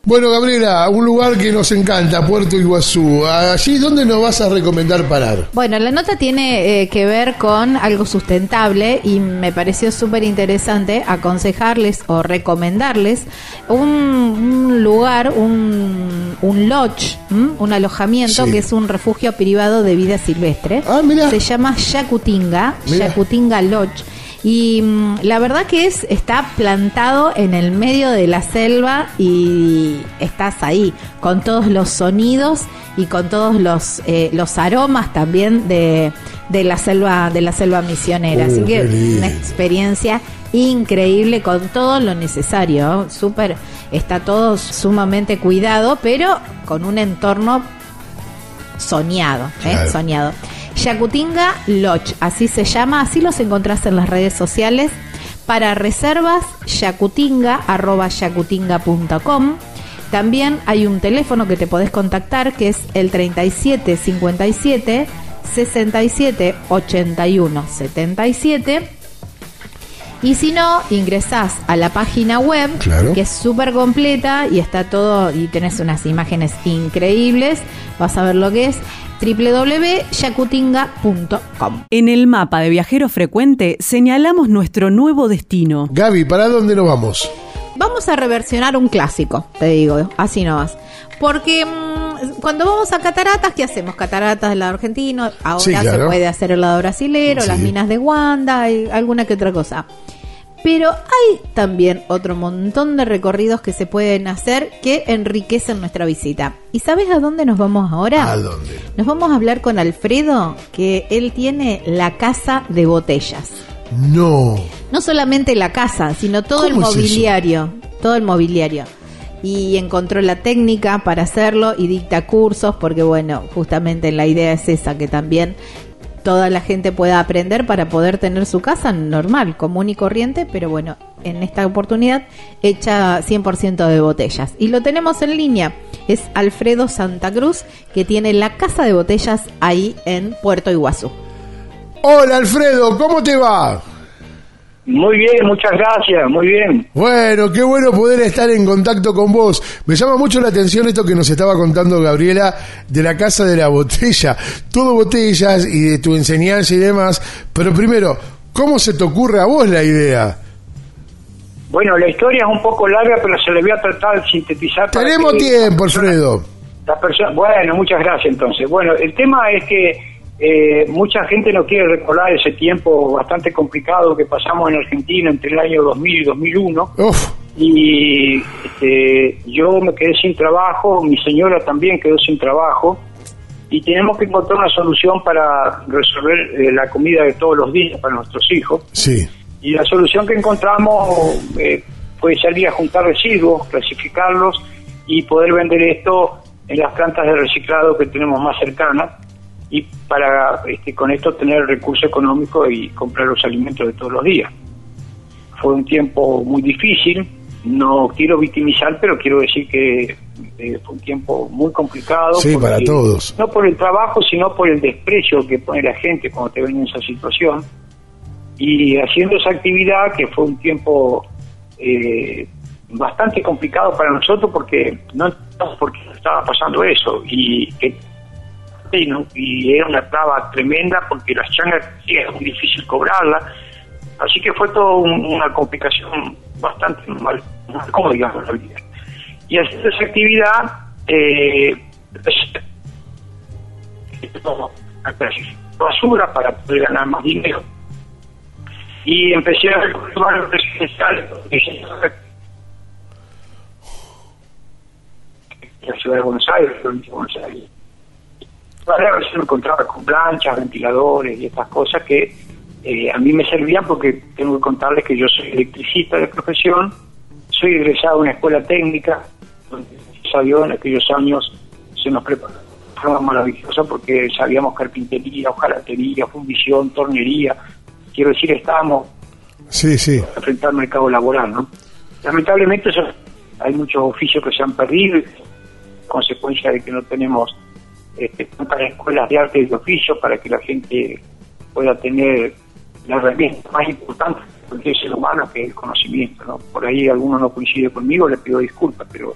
S2: Bueno, Gabriela, un lugar que nos encanta, Puerto Iguazú. Allí, ¿dónde nos vas a recomendar parar?
S3: Bueno, la nota tiene eh, que ver con algo sustentable y me pareció súper interesante aconsejarles o recomendarles un, un lugar, un, un lodge, ¿m? un alojamiento
S2: Sí.
S3: que es un refugio privado de vida silvestre.
S2: Ah, mirá.
S3: Se llama Yacutinga,
S2: Mirá.
S3: Yacutinga Lodge. Y mm, la verdad que es está plantado en el medio de la selva y estás ahí con todos los sonidos y con todos los eh, los aromas también de, de la selva de la selva misionera.
S2: Uh,
S3: Así que una experiencia increíble con todo lo necesario. Súper está todo sumamente cuidado, pero con un entorno soñado, ¿eh?
S2: Claro.
S3: soñado. Yacutinga Lodge, así se llama, así los encontrás en las redes sociales. Para reservas, yacutinga, arroba yacutinga.com. También hay un teléfono que te podés contactar que es el 3757 67 81 77. Y si no, ingresás a la página web,
S2: Claro.
S3: que es súper completa y está todo, y tenés unas imágenes increíbles. Vas a ver lo que es www.yacutinga.com.
S4: En el mapa de viajero frecuente señalamos nuestro nuevo destino.
S2: Gaby, ¿para dónde nos vamos?
S3: Vamos a reversionar un clásico, te digo, así nomás. Porque mm, cuando vamos a cataratas, ¿qué hacemos? Cataratas del lado argentino, ahora
S2: Sí, claro.
S3: se puede hacer el lado brasilero,
S2: Sí.
S3: las minas de Wanda y alguna que otra cosa. Pero hay también otro montón de recorridos que se pueden hacer que enriquecen nuestra visita. ¿Y sabes a dónde nos vamos ahora?
S2: ¿A dónde?
S3: Nos vamos a hablar con Alfredo, que él tiene la casa de botellas.
S2: No.
S3: No solamente la casa, sino todo el mobiliario, todo el mobiliario. Y encontró la técnica para hacerlo y dicta cursos, porque bueno, justamente la idea es esa, que también toda la gente pueda aprender para poder tener su casa normal, común y corriente, pero bueno, en esta oportunidad hecha 100% de botellas. Y lo tenemos en línea, es Alfredo Santa Cruz, que tiene la casa de botellas ahí en Puerto Iguazú.
S2: Hola, Alfredo, ¿cómo te va?
S6: Muy bien, muchas gracias, muy bien.
S2: Bueno, qué bueno poder estar en contacto con vos. Me llama mucho la atención esto que nos estaba contando Gabriela de la casa de la botella. Todo botellas y de tu enseñanza y demás. Pero primero, ¿cómo se te ocurre a vos la idea?
S6: Bueno, la historia es un poco larga, pero se le voy a tratar de sintetizar.
S2: Tenemos tiempo, Alfredo.
S6: La persona, bueno, muchas gracias entonces. Bueno, el tema es que eh, mucha gente no quiere recordar ese tiempo bastante complicado que pasamos en Argentina entre el año 2000 y 2001.
S2: Uf,
S6: y este, yo me quedé sin trabajo, mi señora también quedó sin trabajo y tenemos que encontrar una solución para resolver eh, la comida de todos los días para nuestros hijos.
S2: sí.
S6: Y la solución que encontramos eh, fue salir a juntar residuos, clasificarlos y poder vender esto en las plantas de reciclado que tenemos más cercanas y para este, con esto tener recurso económico y comprar los alimentos de todos los días. Fue un tiempo muy difícil, no quiero victimizar, pero quiero decir que eh, fue un tiempo muy complicado.
S2: Sí, para todos.
S6: No por el trabajo, sino por el desprecio que pone la gente cuando te ven en esa situación y haciendo esa actividad que fue un tiempo eh, bastante complicado para nosotros porque no entendíamos por qué estaba pasando eso y que y era una traba tremenda porque las changas sí, era muy difícil cobrarlas así que fue todo un- una complicación bastante mal, como digamos la vida. Y haciendo esa actividad eh, basura para poder ganar más dinero. Y empecé a recorrer barrios residenciales en la ciudad de Buenos Aires, Buenos Aires. Varias veces me encontraba con planchas, ventiladores y estas cosas que eh, a mí me servían porque tengo que contarles que yo soy electricista de profesión, soy egresado de una escuela técnica, donde salió en aquellos años se nos preparó de forma maravillosa porque sabíamos carpintería, hojalatería, fundición, tornería, quiero decir, estábamos
S2: Sí, sí.
S6: frente al mercado laboral, ¿no? Lamentablemente eso- hay muchos oficios que se han perdido, consecuencia de que no tenemos este, tantas escuelas de arte y de oficio para que la gente pueda tener la herramienta más importante del ser humano que es el conocimiento, ¿no? Por ahí alguno no coincide conmigo, le pido disculpas, pero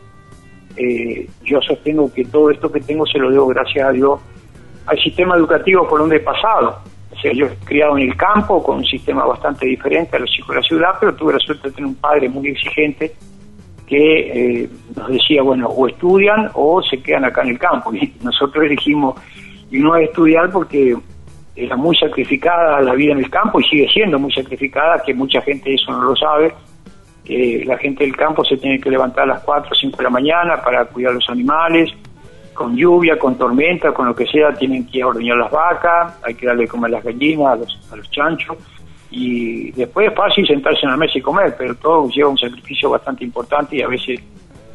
S6: eh, yo sostengo que todo esto que tengo se lo debo gracias a Dios al sistema educativo por donde he pasado. O sea, yo he criado en el campo con un sistema bastante diferente a los hijos de la ciudad, pero tuve la suerte de tener un padre muy exigente que eh, nos decía, bueno, o estudian o se quedan acá en el campo. Y nosotros elegimos y no estudiar porque era muy sacrificada la vida en el campo y sigue siendo muy sacrificada, que mucha gente eso no lo sabe. Eh, la gente del campo se tiene que levantar a las 4 o 5 de la mañana para cuidar los animales, con lluvia, con tormenta, con lo que sea, tienen que ordeñar las vacas, hay que darle de comer a las gallinas, a los, a los chanchos, y después es fácil sentarse en la mesa y comer, pero todo lleva un sacrificio bastante importante y a veces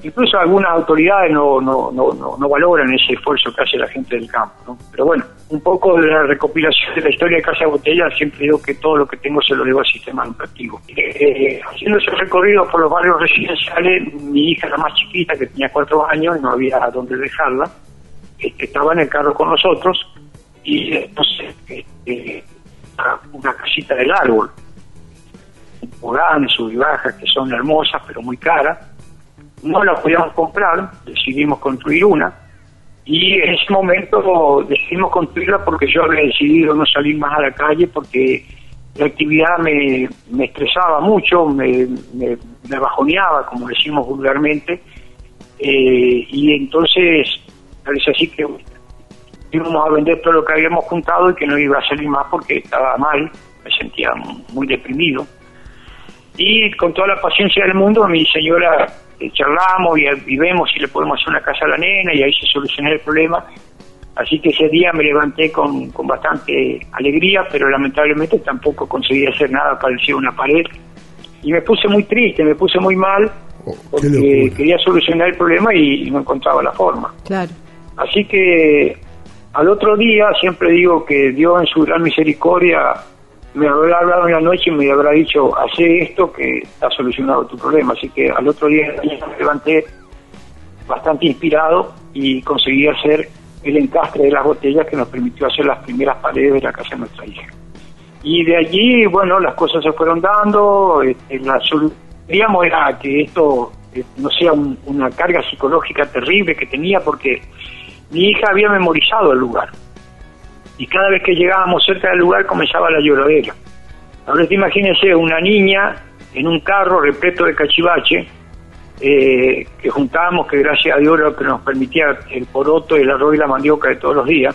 S6: incluso algunas autoridades no, no, no, no, valoran ese esfuerzo que hace la gente del campo. Pero bueno, un poco de la recopilación de la historia de Casa Botella, siempre digo que todo lo que tengo se lo debo al sistema educativo. Eh, haciendo ese recorrido por los barrios residenciales, mi hija, la más chiquita, que tenía cuatro años, no había dónde dejarla, este, estaba en el carro con nosotros y entonces este, una casita del árbol, un sub y bajas que son hermosas pero muy caras. No la podíamos comprar, decidimos construir una. Y en ese momento decidimos construirla porque yo había decidido no salir más a la calle porque la actividad me, estresaba mucho, me, me, bajoneaba, como decimos vulgarmente, eh, y entonces parece así que íbamos a vender todo lo que habíamos juntado y que no iba a salir más porque estaba mal, me sentía muy deprimido. Y con toda la paciencia del mundo, mi señora eh, charlamos y, vemos si le podemos hacer una casa a la nena y ahí se solucionó el problema. Así que ese día me levanté con, con bastante alegría, pero lamentablemente tampoco conseguí hacer nada, parecía una pared. Y me puse muy triste, me puse muy mal, oh, porque quería solucionar el problema y, no encontraba la forma.
S3: Claro.
S6: Así que al otro día siempre digo que Dios en su gran misericordia me habrá hablado en la noche y me habrá dicho, hace esto que está solucionado tu problema. Así que al otro día me levanté bastante inspirado y conseguí hacer el encastre de las botellas que nos permitió hacer las primeras paredes de la casa de nuestra hija. Y de allí, bueno, las cosas se fueron dando, este, la digamos era que esto eh, no sea una carga psicológica terrible que tenía porque mi hija había memorizado el lugar y cada vez que llegábamos cerca del lugar comenzaba la lloradera. Ahora te imagínense una niña en un carro repleto de cachivache eh, que juntábamos, que gracias a Dios lo que nos permitía el poroto, el arroz y la mandioca de todos los días.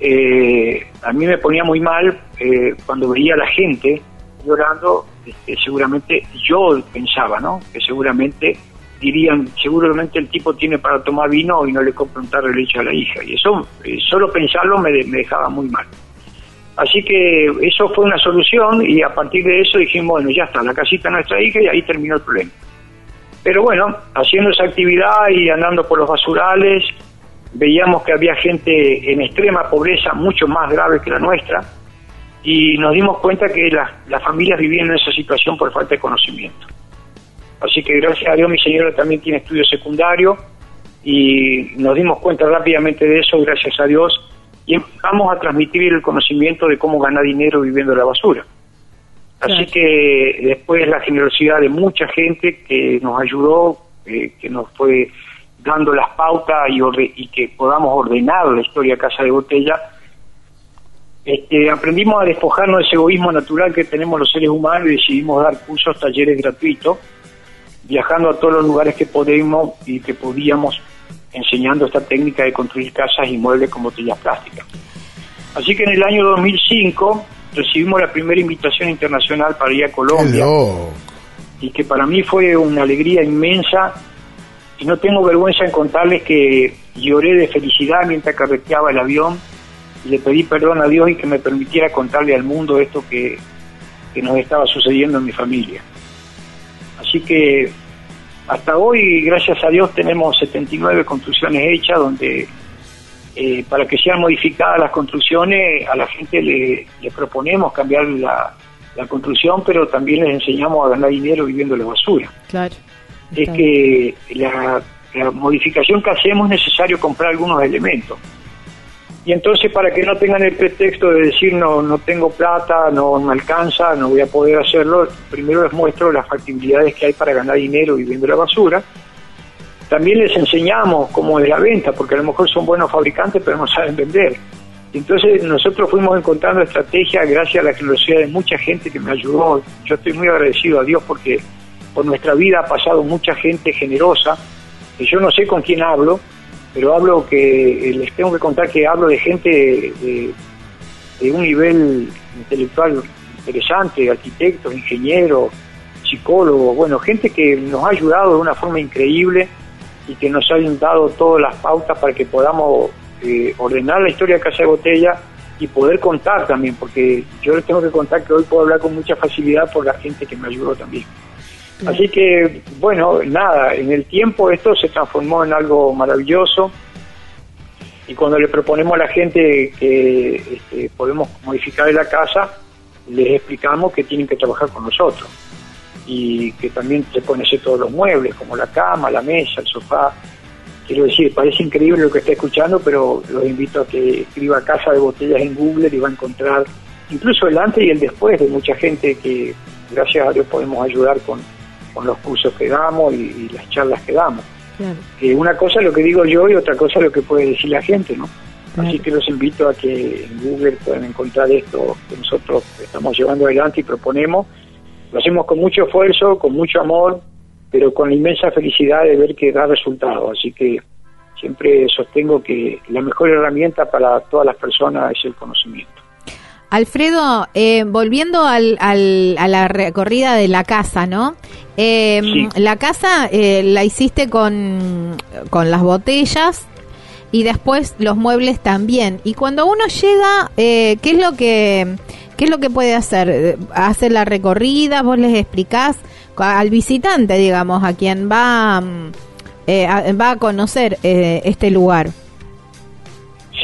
S6: Eh, a mí me ponía muy mal eh, cuando veía a la gente llorando, este, seguramente yo pensaba, ¿no? Que seguramente dirían, seguramente el tipo tiene para tomar vino y no le compra un tarro de leche a la hija. Y eso, eh, solo pensarlo me, dejaba muy mal. Así que eso fue una solución y a partir de eso dijimos, bueno, ya está, la casita nuestra hija y ahí terminó el problema. Pero bueno, haciendo esa actividad y andando por los basurales, veíamos que había gente en extrema pobreza, mucho más grave que la nuestra, y nos dimos cuenta que las familias vivían en esa situación por falta de conocimiento. Así que gracias a Dios mi señora también tiene estudios secundarios y nos dimos cuenta rápidamente de eso, gracias a Dios, y empezamos a transmitir el conocimiento de cómo ganar dinero viviendo la basura. Así que después la generosidad de mucha gente que nos ayudó, eh, que nos fue dando las pautas y, y, que podamos ordenar la historia Casa de Botella, este, aprendimos a despojarnos de ese egoísmo natural que tenemos los seres humanos y decidimos dar cursos, talleres gratuitos viajando a todos los lugares que podemos y que podíamos enseñando esta técnica de construir casas y muebles con botellas plásticas. Así que en el año 2005 recibimos la primera invitación internacional para ir a Colombia y que para mí fue una alegría inmensa y no tengo vergüenza en contarles que lloré de felicidad mientras carreteaba el avión y le pedí perdón a Dios y que me permitiera contarle al mundo esto que, que nos estaba sucediendo en mi familia. Así que hasta hoy, gracias a Dios, tenemos 79 construcciones hechas donde eh, para que sean modificadas las construcciones, a la gente le, proponemos cambiar la, construcción, pero también les enseñamos a ganar dinero viviendo la basura.
S3: Claro.
S6: Es que la, la modificación que hacemos es necesario comprar algunos elementos. Y entonces para que no tengan el pretexto de decir no, no tengo plata, no me alcanza, no voy a poder hacerlo, primero les muestro las factibilidades que hay para ganar dinero viviendo la basura. también les enseñamos cómo es la venta, porque a lo mejor son buenos fabricantes, pero no saben vender. Entonces nosotros fuimos encontrando estrategias gracias a la generosidad de mucha gente que me ayudó. Yo estoy muy agradecido a Dios porque por nuestra vida ha pasado mucha gente generosa, que yo no sé con quién hablo, pero hablo que les tengo que contar que hablo de gente de, de un nivel intelectual interesante, arquitectos, ingenieros, psicólogos, bueno, gente que nos ha ayudado de una forma increíble y que nos han dado todas las pautas para que podamos eh, ordenar la historia de Casa de Botella y poder contar también, porque yo les tengo que contar que hoy puedo hablar con mucha facilidad por la gente que me ayudó también. Así que, bueno, nada, en el tiempo esto se transformó en algo maravilloso. Y cuando le proponemos a la gente que este, podemos modificar la casa, les explicamos que tienen que trabajar con nosotros. Y que también se pueden hacer todos los muebles, como la cama, la mesa, el sofá. Quiero decir, parece increíble lo que está escuchando, pero los invito a que escriba Casa de Botellas en Google y va a encontrar incluso el antes y el después de mucha gente que, gracias a Dios, podemos ayudar con, con los cursos que damos y, las charlas que damos. Que una cosa es lo que digo yo y otra cosa es lo que puede decir la gente, ¿no? Así que los invito a que en Google puedan encontrar esto que nosotros estamos llevando adelante y proponemos lo hacemos con mucho esfuerzo, con mucho amor, pero con la inmensa felicidad de ver que da resultado. Así que siempre sostengo que la mejor herramienta para todas las personas es el conocimiento.
S3: Alfredo, eh, volviendo al, a la recorrida de la casa, ¿no? Eh, La casa eh, la hiciste con, con las botellas y después los muebles también. Y cuando uno llega, eh, ¿qué es lo que ¿Qué es lo que puede hacer? ¿Hacer la recorrida? ¿Vos les explicás al visitante, digamos, a quien va, mm, eh, a, va a conocer eh, este lugar?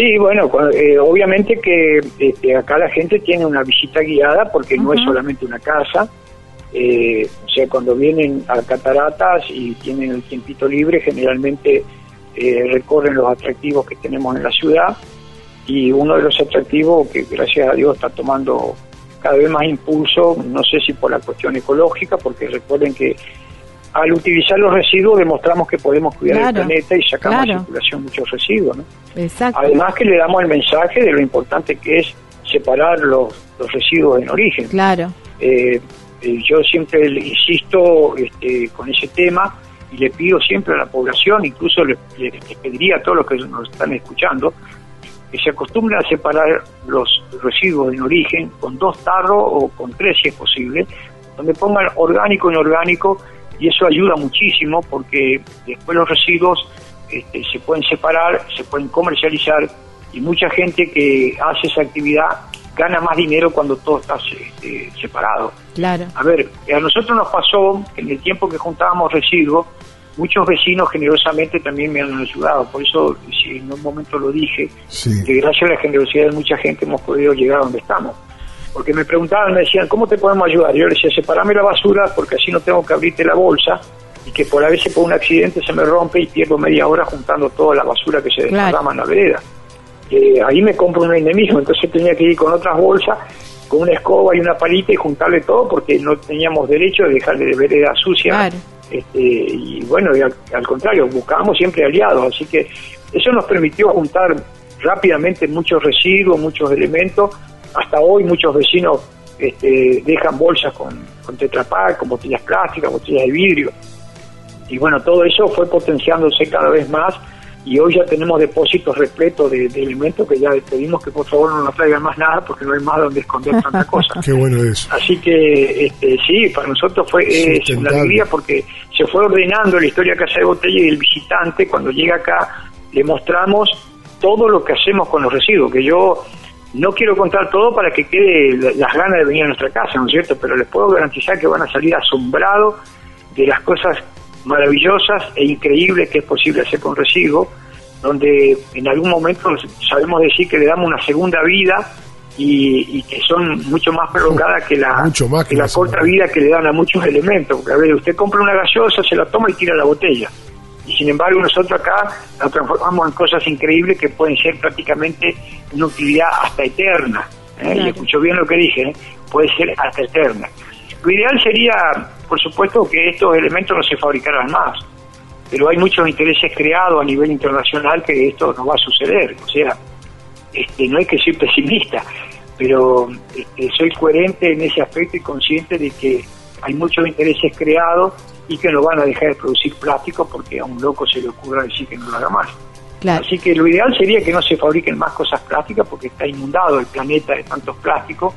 S6: Sí, bueno, eh, obviamente que este, acá la gente tiene una visita guiada porque no es solamente una casa. o sea, cuando vienen a Cataratas y tienen el tiempito libre, generalmente recorren los atractivos que tenemos en la ciudad y uno de los atractivos que gracias a Dios está tomando cada vez más impulso, no sé si por la cuestión ecológica, porque recuerden que al utilizar los residuos demostramos que podemos cuidar el planeta y sacamos de circulación muchos residuos. ¿no? Además que le damos el mensaje de lo importante que es separar los, los residuos en origen.
S3: Claro.
S6: Eh, eh, yo siempre insisto este, con ese tema y le pido siempre a la población, incluso le, le pediría a todos los que nos están escuchando, que se acostumbren a separar los residuos en origen con dos tarros o con tres si es posible, donde pongan orgánico e inorgánico y eso ayuda muchísimo porque después los residuos este, se pueden separar, se pueden comercializar y mucha gente que hace esa actividad gana más dinero cuando todo está este, separado.
S3: Claro.
S6: A ver, a nosotros nos pasó que en el tiempo que juntábamos residuos, muchos vecinos generosamente también me han ayudado. Por eso, si en un momento lo dije, que gracias a la generosidad de mucha gente hemos podido llegar a donde estamos. Porque me preguntaban, me decían, ¿cómo te podemos ayudar? Yo les decía, separame la basura porque así no tengo que abrirte la bolsa y que por a veces por un accidente se me rompe y pierdo media hora juntando toda la basura que se desparrama en la vereda. Eh, ahí me compro un enemigo, entonces tenía que ir con otras bolsas, con una escoba y una palita y juntarle todo porque no teníamos derecho de dejarle de vereda sucia. Este, y bueno, al, contrario, buscábamos siempre aliados, así que eso nos permitió juntar rápidamente muchos residuos, muchos elementos. Hasta hoy muchos vecinos este, dejan bolsas con, con tetrapack, con botellas plásticas, botellas de vidrio. Y bueno, todo eso fue potenciándose cada vez más y hoy ya tenemos depósitos repletos de, de, alimentos que ya pedimos que por favor no nos traigan más nada porque no hay más donde esconder tanta cosa.
S2: Qué bueno eso.
S6: Así que este, sí, para nosotros fue una alegría porque se fue ordenando la historia Casa de Botella y el visitante cuando llega acá le mostramos todo lo que hacemos con los residuos, que yo no quiero contar todo para que quede las ganas de venir a nuestra casa, ¿no es cierto? Pero les puedo garantizar que van a salir asombrados de las cosas maravillosas e increíbles que es posible hacer con residuos, donde en algún momento sabemos decir que le damos una segunda vida y, que son mucho más prolongadas que la, que la corta vida que le dan a muchos elementos. Porque a ver, usted compra una gaseosa, se la toma y tira la botella. Y sin embargo nosotros acá la transformamos en cosas increíbles que pueden ser prácticamente una utilidad hasta eterna. ¿eh? Y escuchó bien lo que dije, ¿eh? puede ser hasta eterna. Lo ideal sería, por supuesto, que estos elementos no se fabricaran más. pero hay muchos intereses creados a nivel internacional que esto no va a suceder. O sea, este, no hay que ser pesimista, pero este, soy coherente en ese aspecto y consciente de que hay muchos intereses creados y que no van a dejar de producir plástico porque a un loco se le ocurra decir que no lo haga más. Así que lo ideal sería que no se fabriquen más cosas plásticas porque está inundado el planeta de tantos plásticos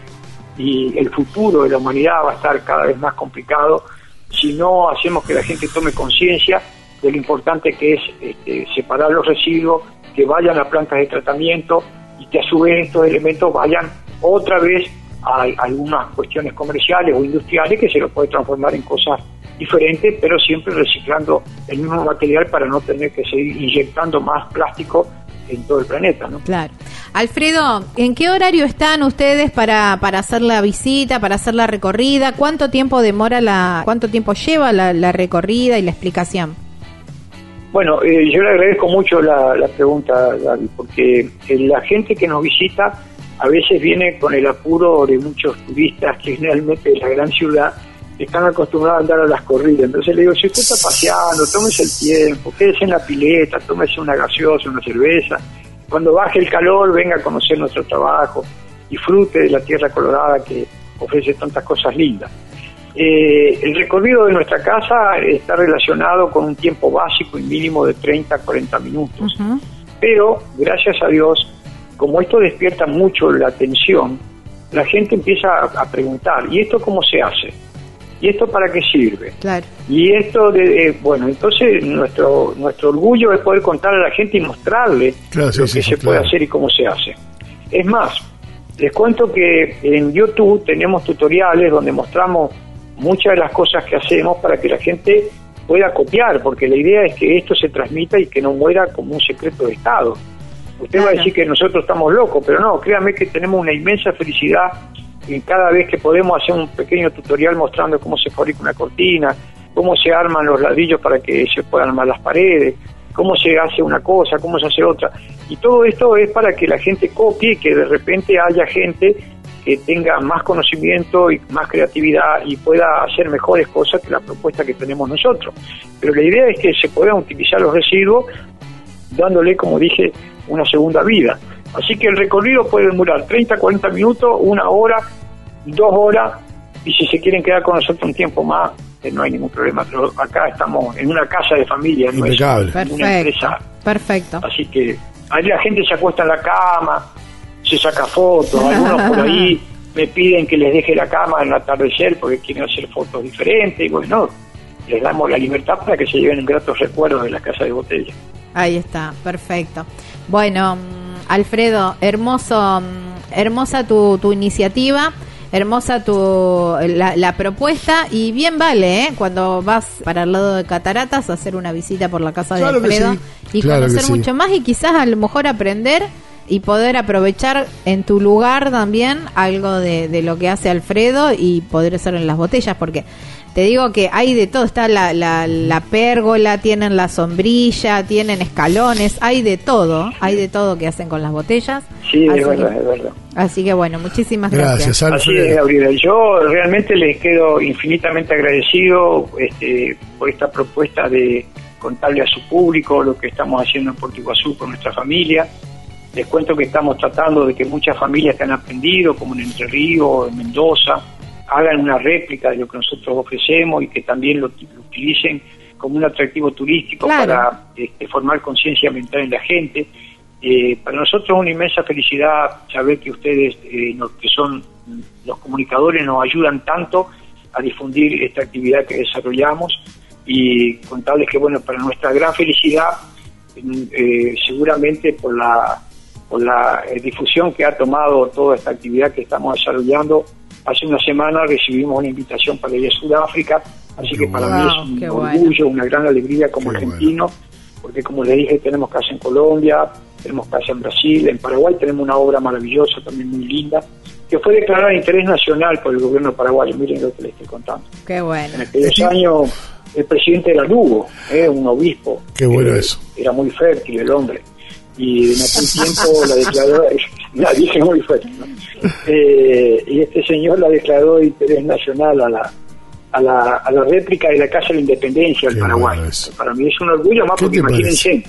S6: y el futuro de la humanidad va a estar cada vez más complicado si no hacemos que la gente tome conciencia de lo importante que es este, separar los residuos, que vayan a plantas de tratamiento y que a su vez estos elementos vayan otra vez a algunas cuestiones comerciales o industriales que se los puede transformar en cosas diferentes, pero siempre reciclando el mismo material para no tener que seguir inyectando más plástico en todo el planeta, ¿no?
S3: Claro. Alfredo, ¿en qué horario están ustedes para, para hacer la visita, para hacer la recorrida? ¿Cuánto tiempo demora la, cuánto tiempo lleva la, recorrida y la explicación?
S6: Bueno, eh, yo le agradezco mucho la, la pregunta, Gaby, porque eh, la gente que nos visita a veces viene con el apuro de muchos turistas que generalmente de la gran ciudad están acostumbrados a andar a las corridas. Entonces le digo, si usted está paseando, tómese el tiempo, quédese en la pileta, tómese una gaseosa, una cerveza. Cuando baje el calor, venga a conocer nuestro trabajo, disfrute de la tierra colorada que ofrece tantas cosas lindas. Eh, el recorrido de nuestra casa está relacionado con un tiempo básico y mínimo de 30 a 40 minutos. Pero, gracias a Dios, como esto despierta mucho la atención, la gente empieza a preguntar, ¿y esto cómo se hace? ¿Y esto para qué sirve?
S3: Claro.
S6: Y esto, de, eh, bueno, entonces nuestro nuestro orgullo es poder contar a la gente y mostrarle lo que se puede hacer y cómo se hace. Es más, les cuento que en YouTube tenemos tutoriales donde mostramos muchas de las cosas que hacemos para que la gente pueda copiar, porque la idea es que esto se transmita y que no muera como un secreto de Estado. Usted va a decir que nosotros estamos locos, pero no, créanme que tenemos una inmensa felicidad y cada vez que podemos hacer un pequeño tutorial mostrando cómo se fabrica una cortina, cómo se arman los ladrillos para que se puedan armar las paredes, cómo se hace una cosa, cómo se hace otra. Y todo esto es para que la gente copie y que de repente haya gente que tenga más conocimiento y más creatividad y pueda hacer mejores cosas que la propuesta que tenemos nosotros. Pero la idea es que se puedan utilizar los residuos dándole, como dije, una segunda vida. Así que el recorrido puede demorar 30, 40 minutos, una hora, dos horas, y si se quieren quedar con nosotros un tiempo más, eh, no hay ningún problema. Pero acá estamos en una casa de familia, no es una empresa.
S3: Perfecto.
S6: Así que ahí la gente se acuesta en la cama, se saca fotos, algunos por ahí me piden que les deje la cama en el atardecer porque quieren hacer fotos diferentes, y bueno, les damos la libertad para que se lleven gratos recuerdos de la casa de botella.
S3: Ahí está, perfecto. Bueno, Alfredo, hermoso, hermosa tu, tu iniciativa hermosa tu la, propuesta y bien vale ¿eh? cuando vas para el lado de Cataratas a hacer una visita por la casa de Alfredo y conocer mucho más y quizás a lo mejor aprender y poder aprovechar en tu lugar también algo de, de lo que hace Alfredo y poder hacer en las botellas porque te digo que hay de todo, está la, la, pérgola, tienen la sombrilla, tienen escalones, hay de todo, hay de todo que hacen con las botellas.
S6: Sí, es verdad, es verdad.
S3: Así que bueno, muchísimas gracias.
S2: gracias.
S6: Así es, Gabriela. Yo realmente les quedo infinitamente agradecido este, por esta propuesta de contarle a su público lo que estamos haciendo en Puerto Iguazú con nuestra familia. Les cuento que estamos tratando de que muchas familias que han aprendido, como en Entre Ríos, en Mendoza, hagan una réplica de lo que nosotros ofrecemos y que también lo, utilicen como un atractivo turístico para este, formar conciencia mental en la gente. Eh, para nosotros es una inmensa felicidad saber que ustedes, eh, que son los comunicadores, nos ayudan tanto a difundir esta actividad que desarrollamos y contarles que, bueno, para nuestra gran felicidad, eh, seguramente por la, por la difusión que ha tomado toda esta actividad que estamos desarrollando, Hace una semana recibimos una invitación para ir a Sudáfrica, así que para mí es un orgullo, una gran alegría como argentino, porque como les dije, tenemos casa en Colombia, tenemos casa en Brasil, en Paraguay tenemos una obra maravillosa, también muy linda, que fue declarada de interés nacional por el gobierno paraguayo, miren lo que les estoy contando.
S3: Qué bueno.
S6: En aquellos años el presidente era Lugo, eh, un obispo.
S2: Qué bueno eso.
S6: Era muy fértil el hombre. Y en aquel tiempo la declaró, la dije muy fuerte, eh, y este señor la declaró de interés nacional a la, a la, a la réplica de la Casa de la Independencia del Paraguay. Para mí es un orgullo más
S2: ¿Qué
S6: porque imagínense,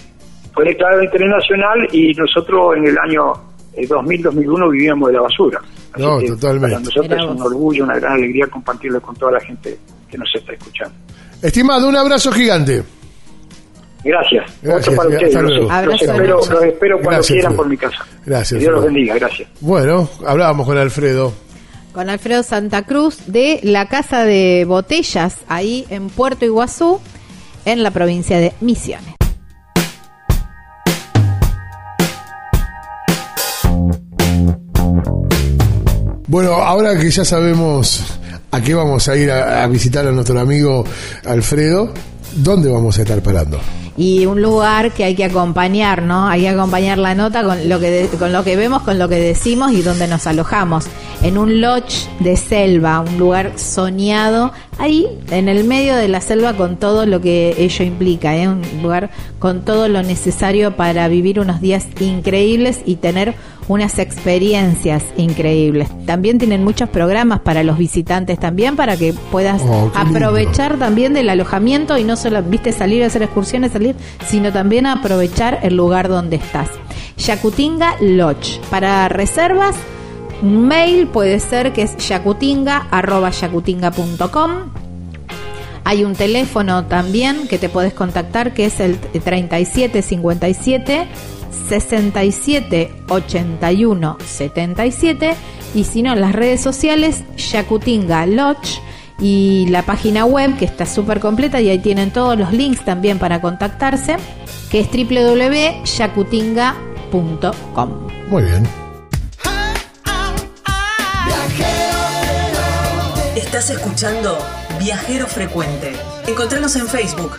S6: fue declarado internacional y nosotros en el año eh, 2000-2001 vivíamos de la basura. Así
S2: No,
S6: que
S2: totalmente.
S6: Para nosotros es un orgullo, una gran alegría compartirlo con toda la gente que nos está escuchando.
S2: Estimado, un abrazo gigante.
S6: Gracias.
S2: Gracias,
S6: para
S2: hasta
S6: ustedes.
S2: luego.
S6: Los,
S3: Abrazo
S6: los espero, los espero cuando
S2: Gracias,
S6: quieran por mi casa.
S2: Gracias,
S6: Que Dios los bendiga. Gracias.
S2: Bueno, hablábamos con Alfredo.
S3: Con Alfredo Santa Cruz de la Casa de Botellas, ahí en Puerto Iguazú, en la provincia de Misiones.
S2: Bueno, ahora que ya sabemos a qué vamos a ir a, a visitar a nuestro amigo Alfredo, ¿dónde vamos a estar parando?
S3: y un lugar que hay que acompañar, ¿no? Hay que acompañar la nota con lo que de- con lo que vemos, con lo que decimos y donde nos alojamos. En un lodge de selva, un lugar soñado, ahí en el medio de la selva con todo lo que ello implica, ¿eh? Un lugar con todo lo necesario para vivir unos días increíbles y tener unas experiencias increíbles. También tienen muchos programas para los visitantes también para que puedas
S2: Oh,
S3: aprovechar también del alojamiento y no solo, viste, salir a hacer excursiones, salir, sino también aprovechar el lugar donde estás. Yacutinga Lodge. Para reservas, un mail puede ser que es yacutinga arroba yacutinga.com. Hay un teléfono también que te puedes contactar que es el 3757 67 81 77 y si no en las redes sociales Yacutinga Lodge y la página web que está súper completa y ahí tienen todos los links también para contactarse que es www.yacutinga.com
S2: Muy bien.
S4: Estás escuchando Viajero Frecuente. Encontranos en Facebook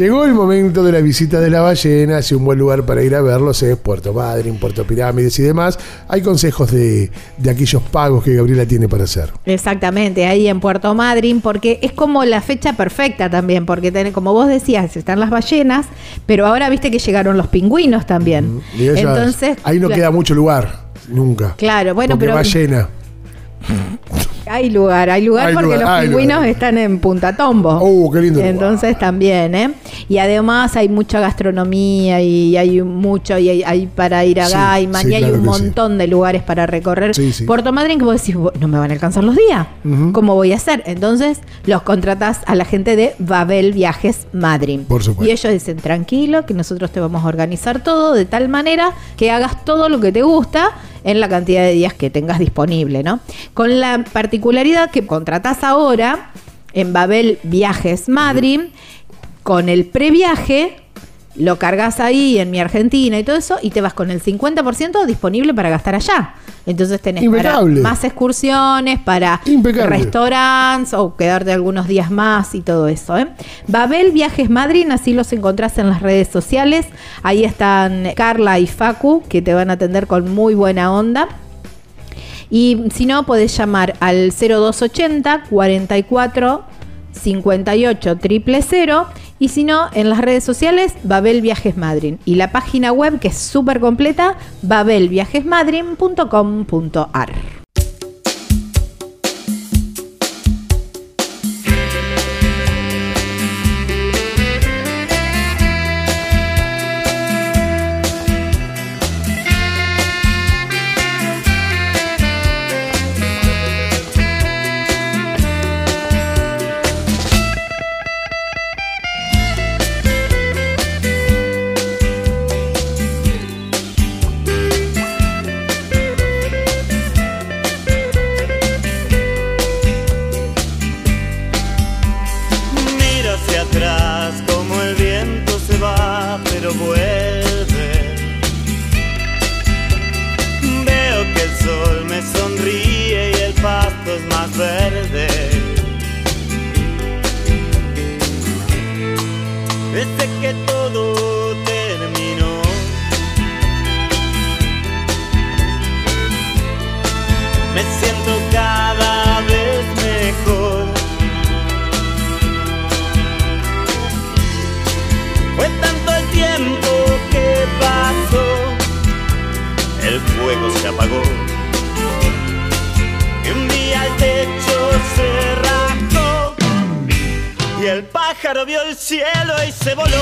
S2: Llegó el momento de la visita de la ballena, si un buen lugar para ir a verlos es Puerto Madryn, Puerto Pirámides y demás. Hay consejos de, de aquellos pagos que Gabriela tiene para hacer.
S3: Exactamente, ahí en Puerto Madryn, porque es como la fecha perfecta también, porque ten- como vos decías, están las ballenas, pero ahora viste que llegaron los pingüinos también.
S2: Y ellas-
S3: Entonces,
S2: ahí no queda mucho lugar, nunca.
S3: Claro, bueno,
S2: porque
S3: pero
S2: ballena.
S3: hay lugar, hay lugar
S2: Hay
S3: porque
S2: lugar,
S3: los pingüinos
S2: lugar.
S3: están en Punta Tombo.
S2: Oh, qué lindo lugar.
S3: Entonces también, ¿eh? Y además hay mucha gastronomía y hay mucho, y hay, hay para ir a
S2: Sí,
S3: Gaiman,
S2: sí,
S3: y hay
S2: claro
S3: un
S2: sí.
S3: montón de lugares para recorrer.
S2: Sí, sí.
S3: Puerto Madryn, que vos decís, "Bo- no me van a alcanzar los días. ¿Cómo voy a hacer? Entonces los contratás a la gente de Babel Viajes Madryn.
S2: Por supuesto.
S3: Y ellos dicen, tranquilo, que nosotros te vamos a organizar todo de tal manera que hagas todo lo que te gusta en la cantidad de días que tengas disponible, ¿no? Con la particularidad que contratás ahora en Babel Viajes Madryn, con el previaje lo cargas ahí en mi Argentina y todo eso y te vas con el 50% disponible para gastar allá. Entonces tenés para más excursiones, para restaurantes o quedarte algunos días más y todo eso. ¿eh? Babel Viajes Madrid, así los encontrás en las redes sociales. Ahí están Carla y Facu, que te van a atender con muy buena onda. Y si no, podés llamar al 0280 44 58 000 y si no, en las redes sociales, Babel Viajes Madrid. Y la página web, que es súper completa, babelviajesmadrid.com.ar.
S7: cielo y se voló.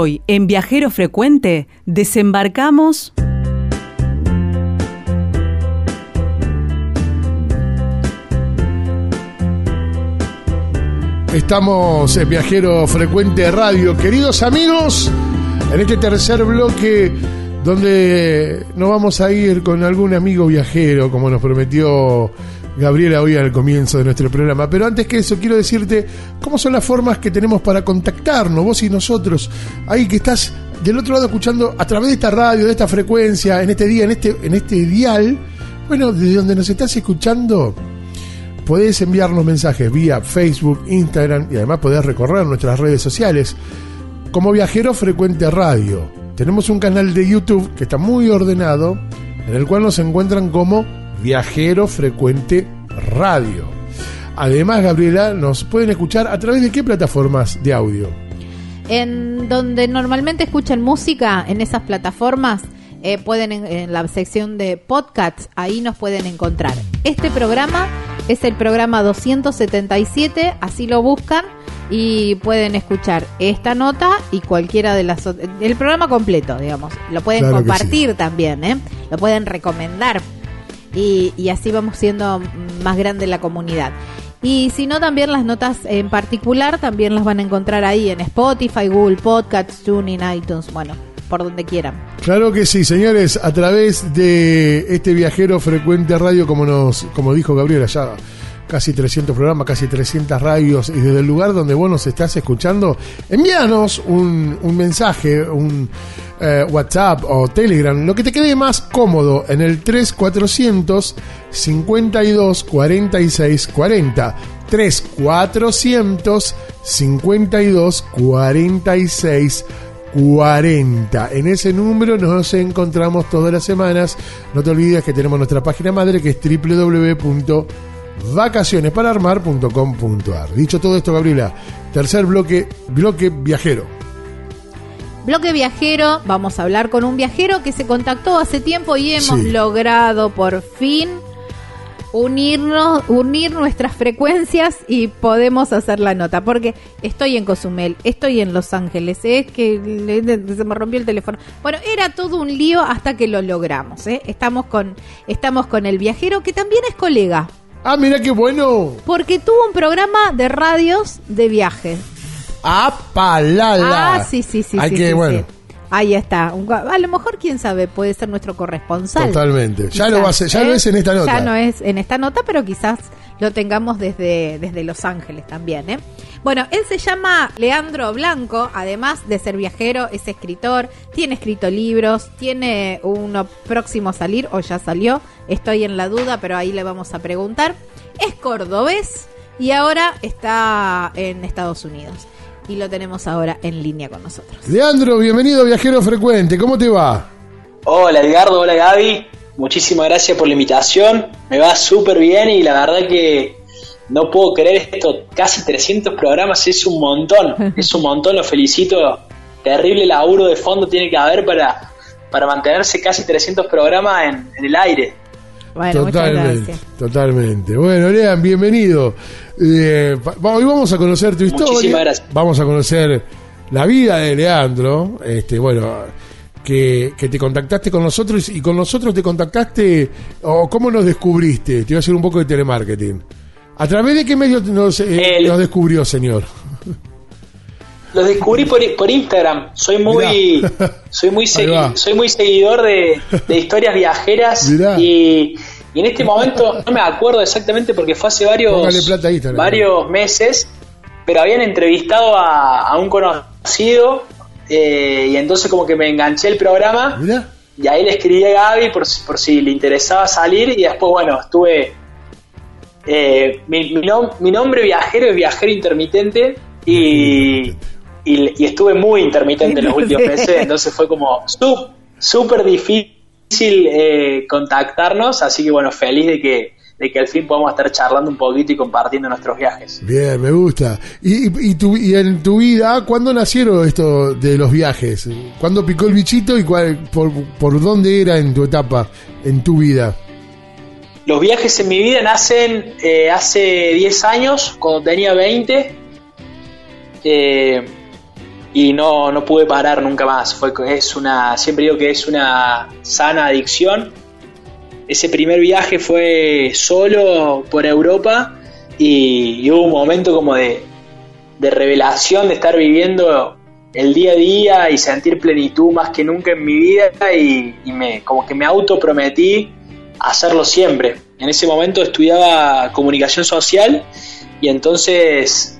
S4: Hoy, en Viajero Frecuente, desembarcamos...
S2: Estamos en Viajero Frecuente Radio. Queridos amigos, en este tercer bloque donde nos vamos a ir con algún amigo viajero, como nos prometió Gabriela hoy al comienzo de nuestro programa. Pero antes que eso, quiero decirte cómo son las formas que tenemos para contactarnos, vos y nosotros. Ahí que estás del otro lado escuchando a través de esta radio, de esta frecuencia, en este día, en este, en este dial. Bueno, desde donde nos estás escuchando, podés enviarnos mensajes vía Facebook, Instagram y además podés recorrer nuestras redes sociales como Viajero Frecuente Radio. Tenemos un canal de YouTube que está muy ordenado, en el cual nos encuentran como Viajero Frecuente Radio. Además, Gabriela, nos pueden escuchar a través de qué plataformas de audio.
S3: En donde normalmente escuchan música, en esas plataformas, eh, pueden en, en la sección de podcasts, ahí nos pueden encontrar. Este programa es el programa 277, así lo buscan y pueden escuchar esta nota y cualquiera de las el programa completo, digamos. Lo pueden
S2: Claro
S3: compartir también, ¿eh? Lo pueden recomendar y, y así vamos siendo más grande la comunidad. Y si no, también las notas en particular también las van a encontrar ahí en Spotify, Google Podcasts, TuneIn, iTunes, bueno, por donde quieran.
S2: Claro que sí, señores, a través de este viajero frecuente radio, como nos, como dijo Gabriela, ya casi 300 programas, casi 300 radios, y desde el lugar donde vos nos estás escuchando, envíanos un, mensaje, un eh, WhatsApp o Telegram, lo que te quede más cómodo, en el 3400 52 46 40. 3400 52 46 40. En ese número nos encontramos todas las semanas. No te olvides que tenemos nuestra página madre que es www.vacacionespararmar.com.ar. Dicho todo esto, Gabriela, tercer bloque, bloque viajero.
S3: Bloque viajero, vamos a hablar con un viajero que se contactó hace tiempo y hemos
S2: Sí.
S3: logrado por fin unirnos, unir nuestras frecuencias y podemos hacer la nota. Porque estoy en Cozumel, estoy en Los Ángeles, es que le- se me rompió el teléfono. Bueno, era todo un lío hasta que lo logramos. ¿eh? Estamos con, estamos con el viajero que también es colega.
S2: Ah, mira qué bueno.
S3: Porque tuvo un programa de radios de viaje.
S2: ¡Ah, palala!
S3: Ah, sí, sí, sí.
S2: Hay
S3: sí,
S2: que,
S3: sí,
S2: bueno,
S3: sí. Ahí está. A lo mejor, quién sabe, puede ser nuestro corresponsal.
S2: totalmente. Ya,
S3: Quizás,
S2: lo, va a ser- ya
S3: ¿eh?
S2: lo es en esta nota.
S3: Ya no es en esta nota, pero quizás lo tengamos desde, desde Los Ángeles también. ¿eh? Bueno, él se llama Leandro Blanco, además de ser viajero, es escritor, tiene escrito libros, tiene uno próximo a salir o ya salió, estoy en la duda, pero ahí le vamos a preguntar. Es cordobés y ahora está en Estados Unidos. Y lo tenemos ahora en línea con nosotros.
S2: Leandro, bienvenido Viajero Frecuente. ¿Cómo te va?
S8: Hola Edgardo, hola Gaby, muchísimas gracias por la invitación, me va súper bien y la verdad que no puedo creer esto, casi 300 programas es un montón, es un montón, lo felicito, terrible laburo de fondo tiene que haber para, para mantenerse casi 300 programas en, en el aire.
S3: Bueno, muchas
S2: totalmente,
S3: gracias.
S2: totalmente. Bueno, Lean, bienvenido. Eh, pa- hoy vamos a conocer tu historia.
S8: Muchísimas gracias.
S2: Vamos a conocer la vida de Leandro. Este, bueno, que, que te contactaste con nosotros y con nosotros te contactaste o cómo nos descubriste. Te iba a hacer un poco de telemarketing. ¿A través de qué medio nos, eh,
S8: El-
S2: nos descubrió, señor?
S8: Los descubrí por, por Instagram. Soy muy,
S2: Mirá.
S8: soy muy, segui- soy muy seguidor de, de historias viajeras y, y en este momento no me acuerdo exactamente porque fue hace varios,
S2: plata
S8: varios meses, pero habían entrevistado a, a un conocido eh, y entonces como que me enganché el programa. Y ahí le escribí a Gaby por, si- por si le interesaba salir. Y después, bueno, estuve... eh, mi, mi nom- mi nombre viajero es viajero intermitente. Y, y, y estuve muy intermitente en los últimos meses, entonces fue como súper difícil eh, contactarnos, así que bueno, feliz de que, de que al fin podamos estar charlando un poquito y compartiendo nuestros viajes.
S2: Bien, me gusta. ¿Y, y, tu- y en tu vida, cuándo nacieron esto de los viajes? ¿Cuándo picó el bichito y cuál, por, por dónde era en tu etapa, en tu vida?
S8: Los viajes en mi vida nacen eh, hace 10 años, cuando tenía 20, eh, y no, no pude parar nunca más. Fue, es una, siempre digo que es una sana adicción. Ese primer viaje fue solo por Europa y, hubo un momento como de, revelación, de estar viviendo el día a día y sentir plenitud más que nunca en mi vida y, y me, como que me autoprometí hacerlo siempre. En ese momento estudiaba comunicación social y entonces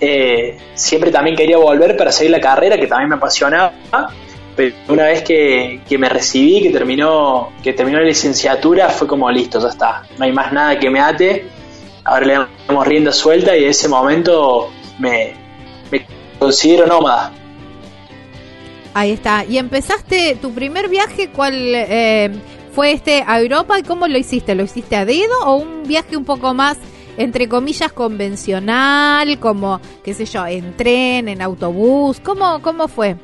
S8: eh, siempre también quería volver para seguir la carrera que también me apasionaba. Una vez que, que me recibí, que terminó, que terminó la licenciatura, fue como listo, ya está. No hay más nada que me ate. Ahora le damos rienda suelta y en ese momento me, me considero nómada.
S3: Ahí está. Y empezaste tu primer viaje, ¿cuál eh, fue este a Europa y cómo lo hiciste? ¿Lo hiciste a dedo o un viaje un poco más, entre comillas, convencional, como, qué sé yo, en tren, en autobús? ¿Cómo, cómo fue?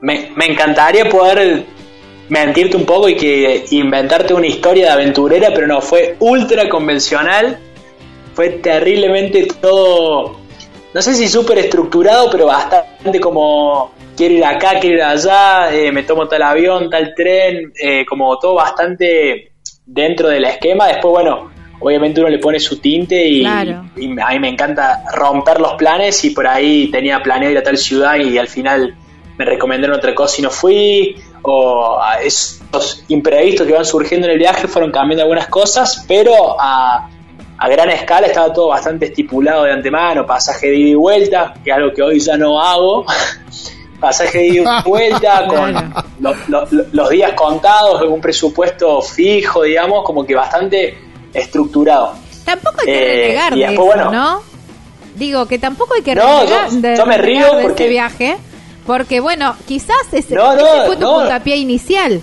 S8: Me, me encantaría poder mentirte un poco y que inventarte una historia de aventurera, pero no, fue ultra convencional, fue terriblemente todo, no sé si súper estructurado, pero bastante como quiero ir acá, quiero ir allá, eh, me tomo tal avión, tal tren, eh, como todo bastante dentro del esquema. Después, bueno, obviamente uno le pone su tinte y,
S3: Claro.
S8: y a mí me encanta romper los planes y por ahí tenía planeado ir a tal ciudad y al final me recomendaron otra cosa y no fui, o a esos imprevistos que van surgiendo en el viaje fueron cambiando algunas cosas, pero a, a gran escala estaba todo bastante estipulado de antemano, pasaje de ida y vuelta, que es algo que hoy ya no hago, pasaje de ida y vuelta, con lo- lo- lo- los días contados, un presupuesto fijo, digamos, como que bastante estructurado.
S3: Tampoco hay que
S8: Eh,
S3: renegar
S8: y
S3: de
S8: después,
S3: eso,
S8: bueno.
S3: ¿no? Digo que tampoco hay que
S8: No,
S3: renegar,
S8: yo- me río
S3: de
S8: porque-
S3: ese viaje, porque bueno, quizás ese,
S8: No, no,
S3: ese fue tu
S8: no.
S3: puntapié inicial.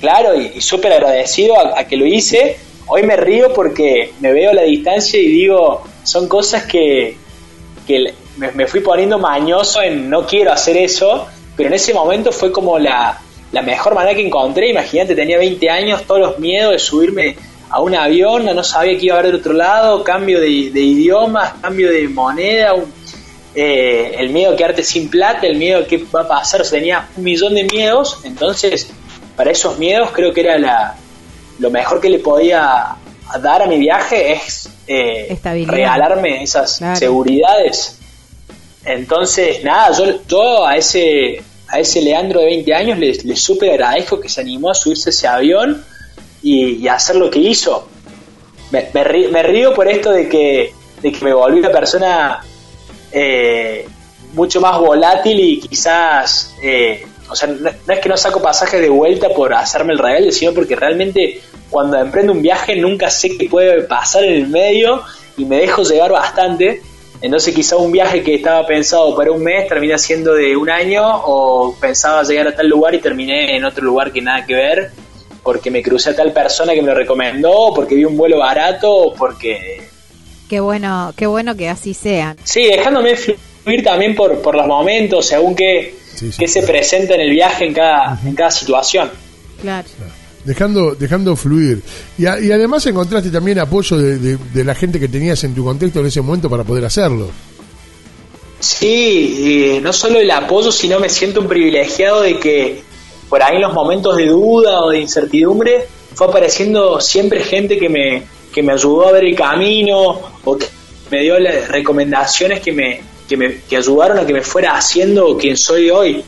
S8: Claro, y, y súper agradecido a, a que lo hice. Hoy me río porque me veo a la distancia y digo, son cosas que, que me fui poniendo mañoso en no quiero hacer eso, pero en ese momento fue como la, la mejor manera que encontré. Imagínate, tenía 20 años, todos los miedos de subirme a un avión, no sabía que iba a haber del otro lado, cambio de, de idiomas, cambio de moneda, un- eh, el miedo a quedarte sin plata, el miedo a qué va a pasar, o sea, tenía un millón de miedos, entonces para esos miedos creo que era la, lo mejor que le podía dar a mi viaje es eh, regalarme esas
S3: Claro.
S8: seguridades. Entonces, nada, yo, yo a ese a ese Leandro de 20 años le, le súper agradezco que se animó a subirse a ese avión y, y a hacer lo que hizo. Me, me rí- me río por esto de que, de que me volví una persona eh, mucho más volátil y quizás, eh, o sea, no, es que no saco pasajes de vuelta por hacerme el rebelde, sino porque realmente cuando emprendo un viaje nunca sé qué puede pasar en el medio y me dejo llevar bastante. Entonces quizá un viaje que estaba pensado para un mes termina siendo de un año o pensaba llegar a tal lugar y terminé en otro lugar que nada que ver porque me crucé a tal persona que me lo recomendó, porque vi un vuelo barato, porque
S3: Qué bueno, qué bueno que así sea.
S8: Sí, dejándome fluir también por, por los momentos, según qué,
S2: Sí, sí.
S8: qué se presenta en el viaje en cada, en cada situación.
S3: Claro.
S2: Dejando, dejando fluir. Y, a- y además encontraste también apoyo de, de- de la gente que tenías en tu contexto en ese momento para poder hacerlo.
S8: Sí, eh, no solo el apoyo, sino me siento un privilegiado de que por ahí en los momentos de duda o de incertidumbre fue apareciendo siempre gente que me, que me ayudó a ver el camino o que me dio las recomendaciones que me, que me que ayudaron a que me fuera haciendo quien soy hoy.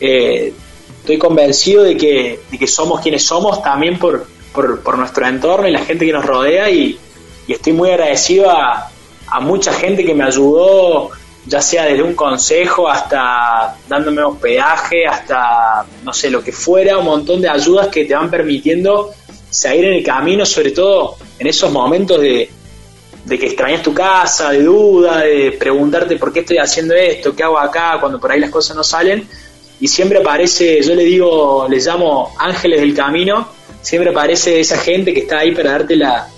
S8: Eh, estoy convencido de que, de que somos quienes somos también por, por, por nuestro entorno y la gente que nos rodea y, estoy muy agradecido a, a mucha gente que me ayudó, ya sea desde un consejo hasta dándome hospedaje, hasta no sé, lo que fuera, un montón de ayudas que te van permitiendo seguir en el camino, sobre todo en esos momentos de, de que extrañas tu casa, de duda, de preguntarte por qué estoy haciendo esto, qué hago acá, cuando por ahí las cosas no salen. Y siempre aparece, yo le digo, le llamo ángeles del camino, siempre aparece esa gente que está ahí para darte la,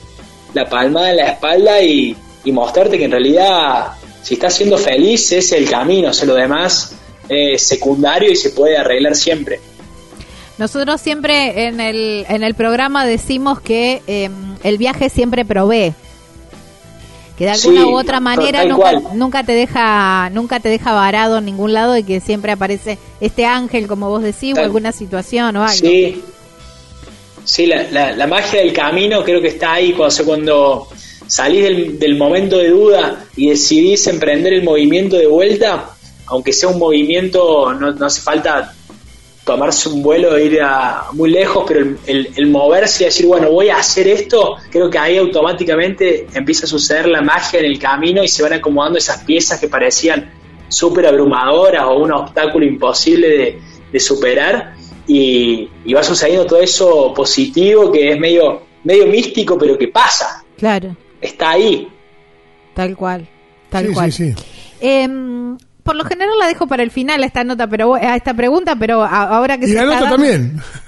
S8: la palmada en la espalda y, mostrarte que en realidad si estás siendo feliz es el camino, o lo demás es secundario y se puede arreglar siempre.
S3: Nosotros siempre en el, en el programa decimos que eh, el viaje siempre provee. Que de alguna
S8: Sí,
S3: u otra manera nunca, nunca te deja nunca te deja varado en ningún lado y que siempre aparece este ángel, como vos decís, o alguna situación o algo.
S8: Sí, sí la, la- la magia del camino creo que está ahí cuando, cuando salís del, del momento de duda y decidís emprender el movimiento de vuelta, aunque sea un movimiento, no, no hace falta tomarse un vuelo e ir a muy lejos, pero el, el- el moverse y decir, bueno, voy a hacer esto, creo que ahí automáticamente empieza a suceder la magia en el camino y se van acomodando esas piezas que parecían súper abrumadoras o un obstáculo imposible de, de superar y, y va sucediendo todo eso positivo que es medio, medio místico, pero que pasa,
S3: Claro,
S8: está ahí.
S3: tal cual, tal
S2: sí,
S3: cual.
S2: sí, sí.
S3: Em, por lo general la dejo para el final a esta nota, pero a esta pregunta, pero ahora que
S2: Y
S3: se
S2: la
S3: está
S2: nota
S3: dando-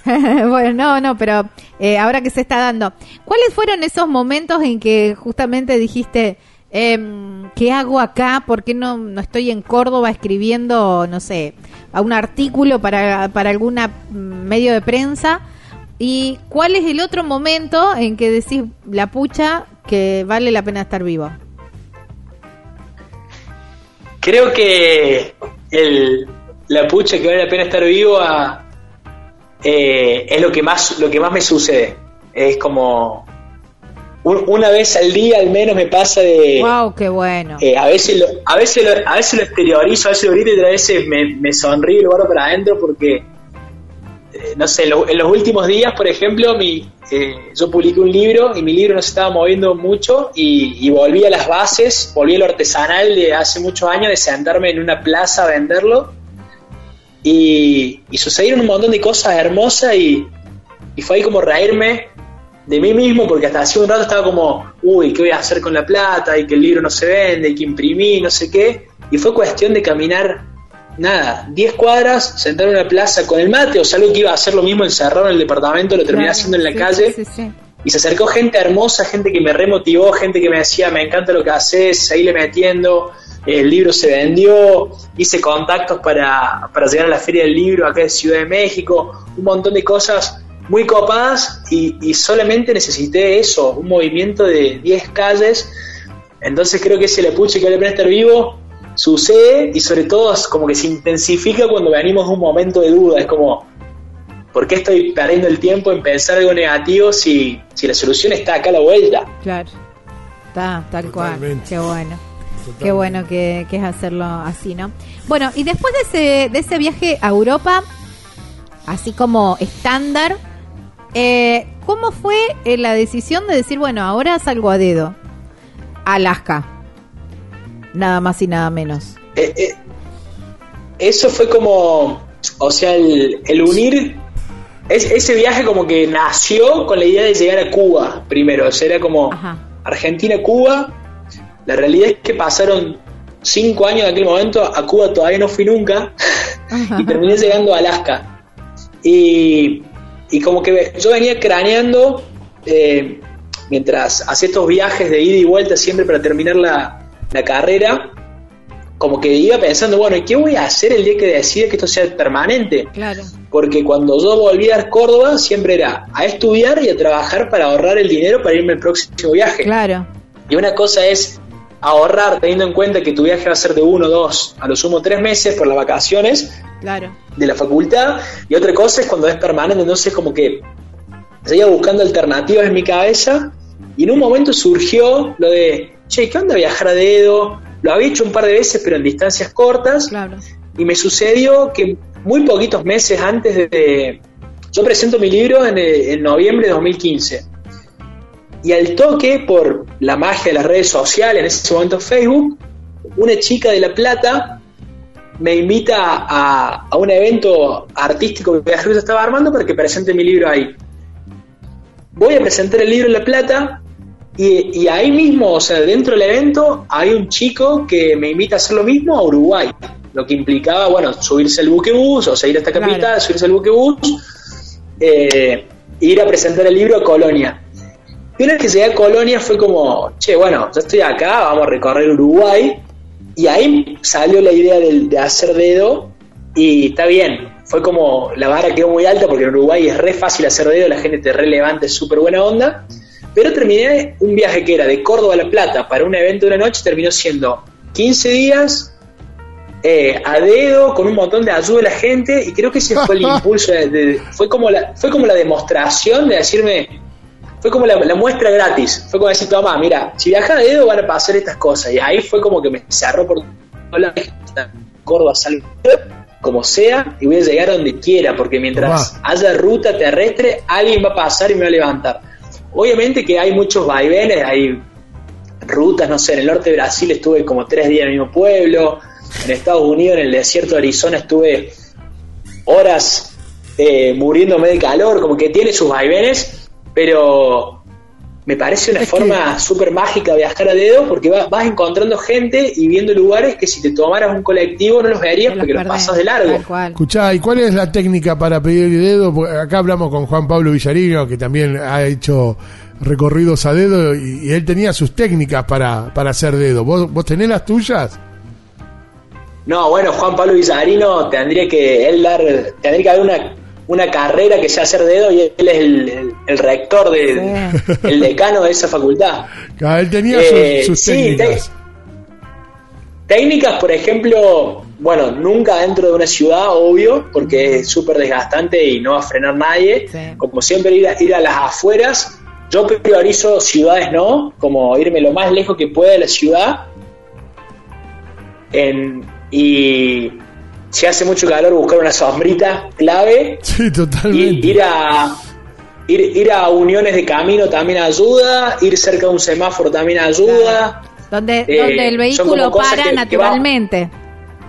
S2: también.
S3: bueno, no, no, pero eh, ahora que se está dando, ¿cuáles fueron esos momentos en que justamente dijiste, em, ¿qué hago acá? ¿Por qué no, no estoy en Córdoba escribiendo, no sé, a un artículo para, para alguna mm, medio de prensa? ¿Y cuál es el otro momento en que decís, la pucha, que vale la pena estar vivo?
S8: Creo que el, la pucha que vale la pena estar vivo a- eh, es lo que más lo que más me sucede. Es como un- una vez al día al menos me pasa de
S3: ¡Wow, qué bueno!
S8: eh, a veces lo, a veces lo, a veces lo exteriorizo, a veces lo grito y otras veces me, me sonrío y lo guardo para adentro porque eh, no sé, lo- en los últimos días, por ejemplo, mi, eh, yo publiqué un libro y mi libro no se estaba moviendo mucho y, volví a las bases, volví a lo artesanal de hace muchos años, de sentarme en una plaza a venderlo y, y sucedieron un montón de cosas hermosas y, y fue ahí como reírme de mí mismo, porque hasta hace un rato estaba como, uy, ¿qué voy a hacer con la plata? Y que el libro no se vende, y que imprimí, no sé qué. Y fue cuestión de caminar, nada, 10 cuadras, sentar en una plaza con el mate, o sea, algo que iba a hacer lo mismo encerrado en el departamento, lo terminé
S3: Claro,
S8: haciendo en la
S3: sí,
S8: calle.
S3: sí, sí, sí.
S8: Y se acercó gente hermosa, gente que me remotivó, gente que me decía, me encanta lo que haces, seguile metiendo. El libro se vendió, hice contactos para, para llegar a la Feria del Libro acá en Ciudad de México, un montón de cosas muy copadas y, y solamente necesité eso, un movimiento de 10 calles. Entonces creo que ese lepuche que vale la pena estar vivo sucede y sobre todo es como que se intensifica cuando venimos de un momento de duda. Es como, ¿por qué estoy perdiendo el tiempo en pensar algo negativo si, si la solución está acá a la vuelta?
S3: Claro. Está, tal cual.
S2: Totalmente.
S3: Qué bueno. Qué bueno que, que es hacerlo así, ¿no? Bueno, y después de ese, de ese viaje a Europa, así como estándar, eh, ¿cómo fue eh, la decisión de decir, bueno, ahora salgo a dedo? Alaska. Nada más y nada menos.
S8: Eh, eh, eso fue como, o sea, el, el unir, es- ese viaje como que nació con la idea de llegar a Cuba primero, o sea, era como. Argentina-Cuba, la realidad es que pasaron cinco años en aquel momento, a Cuba todavía no fui nunca, y terminé llegando a Alaska. Y, y como que yo venía craneando, eh, mientras hacía estos viajes de ida y vuelta siempre para terminar la, la carrera, como que iba pensando, bueno, ¿y qué voy a hacer el día que decida que esto sea permanente?
S3: Claro.
S8: Porque cuando yo volví a Córdoba siempre era a estudiar y a trabajar para ahorrar el dinero para irme al próximo viaje.
S3: Claro.
S8: Y una cosa es ahorrar teniendo en cuenta que tu viaje va a ser de uno, dos, a lo sumo tres meses por las vacaciones
S3: Claro.
S8: de la facultad. Y otra cosa es cuando es permanente, entonces como que seguía buscando alternativas en mi cabeza y en un momento surgió lo de, che, ¿qué onda viajar a dedo? Lo había hecho un par de veces, pero en distancias cortas.
S3: Claro.
S8: Y me sucedió que muy poquitos meses antes de... Yo presento mi libro en, eh, en noviembre de 2015. Y al toque, por la magia de las redes sociales, en ese momento Facebook, una chica de La Plata me invita a, a un evento artístico que Viajeros estaba armando para que presente mi libro ahí. Voy a presentar el libro en La Plata y, y ahí mismo, o sea, dentro del evento, hay un chico que me invita a hacer lo mismo a Uruguay. Lo que implicaba, bueno, subirse al buquebús, o sea, ir a esta capital,
S3: Claro.
S8: subirse al buquebús, eh, ir a presentar el libro a Colonia. Y una vez que llegué a Colonia fue como, che, bueno, ya estoy acá, vamos a recorrer Uruguay. Y ahí salió la idea de, hacer dedo y está bien. Fue como, la vara quedó muy alta porque en Uruguay es re fácil hacer dedo, la gente te relevante, es súper buena onda. Pero terminé un viaje que era de Córdoba a La Plata para un evento de una noche, terminó siendo 15 días eh, a dedo, con un montón de ayuda de la gente, y creo que ese fue el impulso, de- de- fue, como la, fue como la demostración de decirme, fue como la, la muestra gratis, fue como decir, toma, mira, si viajas a dedo van a pasar estas cosas, y ahí fue como que me cerró por la Córdoba, salgo como sea, y voy a llegar a donde quiera, porque mientras
S2: Tomá.
S8: haya ruta terrestre, alguien va a pasar y me va a levantar. Obviamente que hay muchos vaivenes, hay rutas, no sé, en el norte de Brasil estuve como tres días en el mismo pueblo, en Estados Unidos, en el desierto de Arizona estuve horas eh, muriéndome de calor, como que tiene sus vaivenes, pero me parece una
S2: Es
S8: forma súper mágica viajar a dedo porque va- vas encontrando gente y viendo lugares que si te tomaras un colectivo no los verías porque los pasas de largo.
S2: Escuchá, ¿y cuál es la técnica para pedir el dedo? Porque acá hablamos con Juan Pablo Villarino, que también ha hecho recorridos a dedo y, y él tenía sus técnicas para, para hacer dedo. ¿Vos, ¿Vos tenés las tuyas?
S8: No, bueno, Juan Pablo Villarino tendría que él dar, tendría que haber una, una carrera que sea hacer dedo y él es el, el- el rector, de, el decano de esa facultad.
S2: Ah, él tenía
S8: Eh,
S2: sus, sus
S8: sí,
S2: técnicas.
S8: Técnicas, por ejemplo, bueno, nunca dentro de una ciudad, obvio, porque es súper desgastante y no va a frenar nadie.
S3: Sí.
S8: Como siempre, ir a, ir a las afueras. Yo priorizo ciudades, ¿no? Como irme lo más lejos que pueda de la ciudad. En- y si hace mucho calor, buscar una sombrita clave.
S2: Sí, totalmente.
S8: ir a ir, ir a uniones de camino también ayuda, ir cerca de un semáforo también ayuda.
S3: Donde,
S8: Eh,
S3: donde el vehículo para
S8: que- que va-
S3: naturalmente.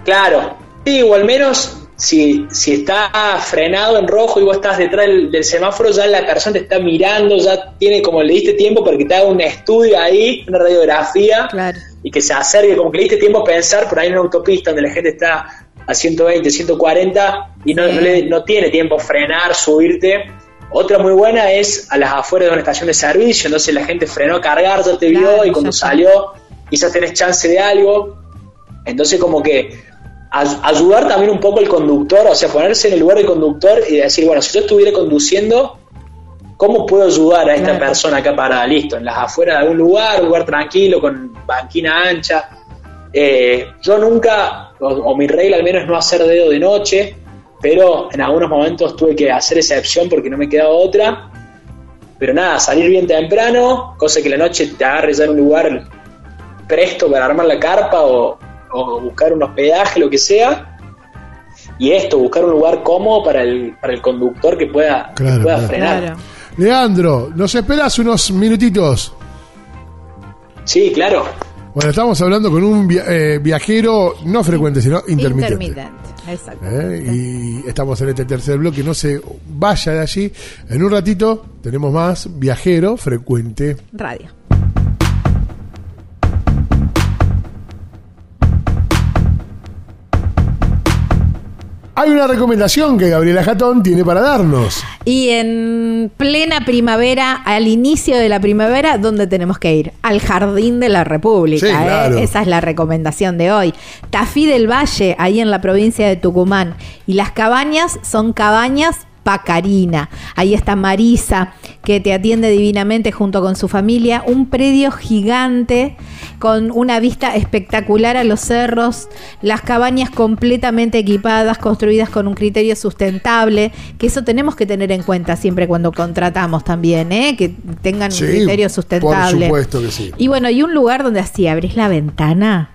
S8: Claro, sí, o al menos si, si está frenado en rojo y vos estás detrás del, del semáforo, ya la persona te está mirando, ya tiene como le diste tiempo para que te haga un estudio ahí, una radiografía,
S3: Claro.
S8: y que se acerque, como que le diste tiempo a pensar por ahí en una autopista donde la gente está a 120, 140 y no, le- no tiene tiempo a frenar, subirte. Otra muy buena es a las afueras de una estación de servicio, entonces la gente frenó a cargar, ya te
S3: Claro,
S8: vio y cuando salió quizás tenés chance de algo. Entonces como que ay- ayudar también un poco al conductor, o sea, ponerse en el lugar del conductor y decir, bueno, si yo estuviera conduciendo, ¿cómo puedo ayudar a esta
S3: Claro.
S8: persona acá parada? Listo, en las afueras de algún lugar, un lugar tranquilo, con banquina ancha. Eh, yo nunca, o, o mi regla al menos es no hacer dedo de noche, pero en algunos momentos tuve que hacer excepción porque no me quedaba otra. Pero nada, salir bien temprano, cosa que la noche te agarre ya en un lugar presto para armar la carpa o, o buscar un hospedaje, lo que sea. Y esto, buscar un lugar cómodo para el, para el conductor que pueda, que pueda
S2: claro.
S8: frenar.
S3: Claro.
S2: Leandro, ¿nos esperas unos minutitos?
S8: Sí, claro.
S2: Bueno, estamos hablando con un via- eh, viajero no frecuente, sino intermitente.
S3: Intermitente. Exacto.
S2: ¿eh? Y estamos en este tercer bloque, no se vaya de allí. En un ratito tenemos más viajero frecuente.
S3: Radio.
S2: Hay una recomendación que Gabriela Jatón tiene para darnos.
S3: Y en plena primavera, al inicio de la primavera, ¿dónde tenemos que ir? Al Jardín de la República.
S2: Sí,
S3: ¿eh?
S2: claro.
S3: Esa es la recomendación de hoy. Tafí del Valle, ahí en la provincia de Tucumán. Y las cabañas son cabañas Pacarina. Ahí está Marisa, que te atiende divinamente junto con su familia. Un predio gigante con una vista espectacular a los cerros. Las cabañas completamente equipadas, construidas con un criterio sustentable. Que eso tenemos que tener en cuenta siempre cuando contratamos también, ¿eh? que tengan
S2: Sí,
S3: un criterio
S2: por
S3: sustentable.
S2: supuesto que sí.
S3: Y bueno, hay un lugar donde así abrís la ventana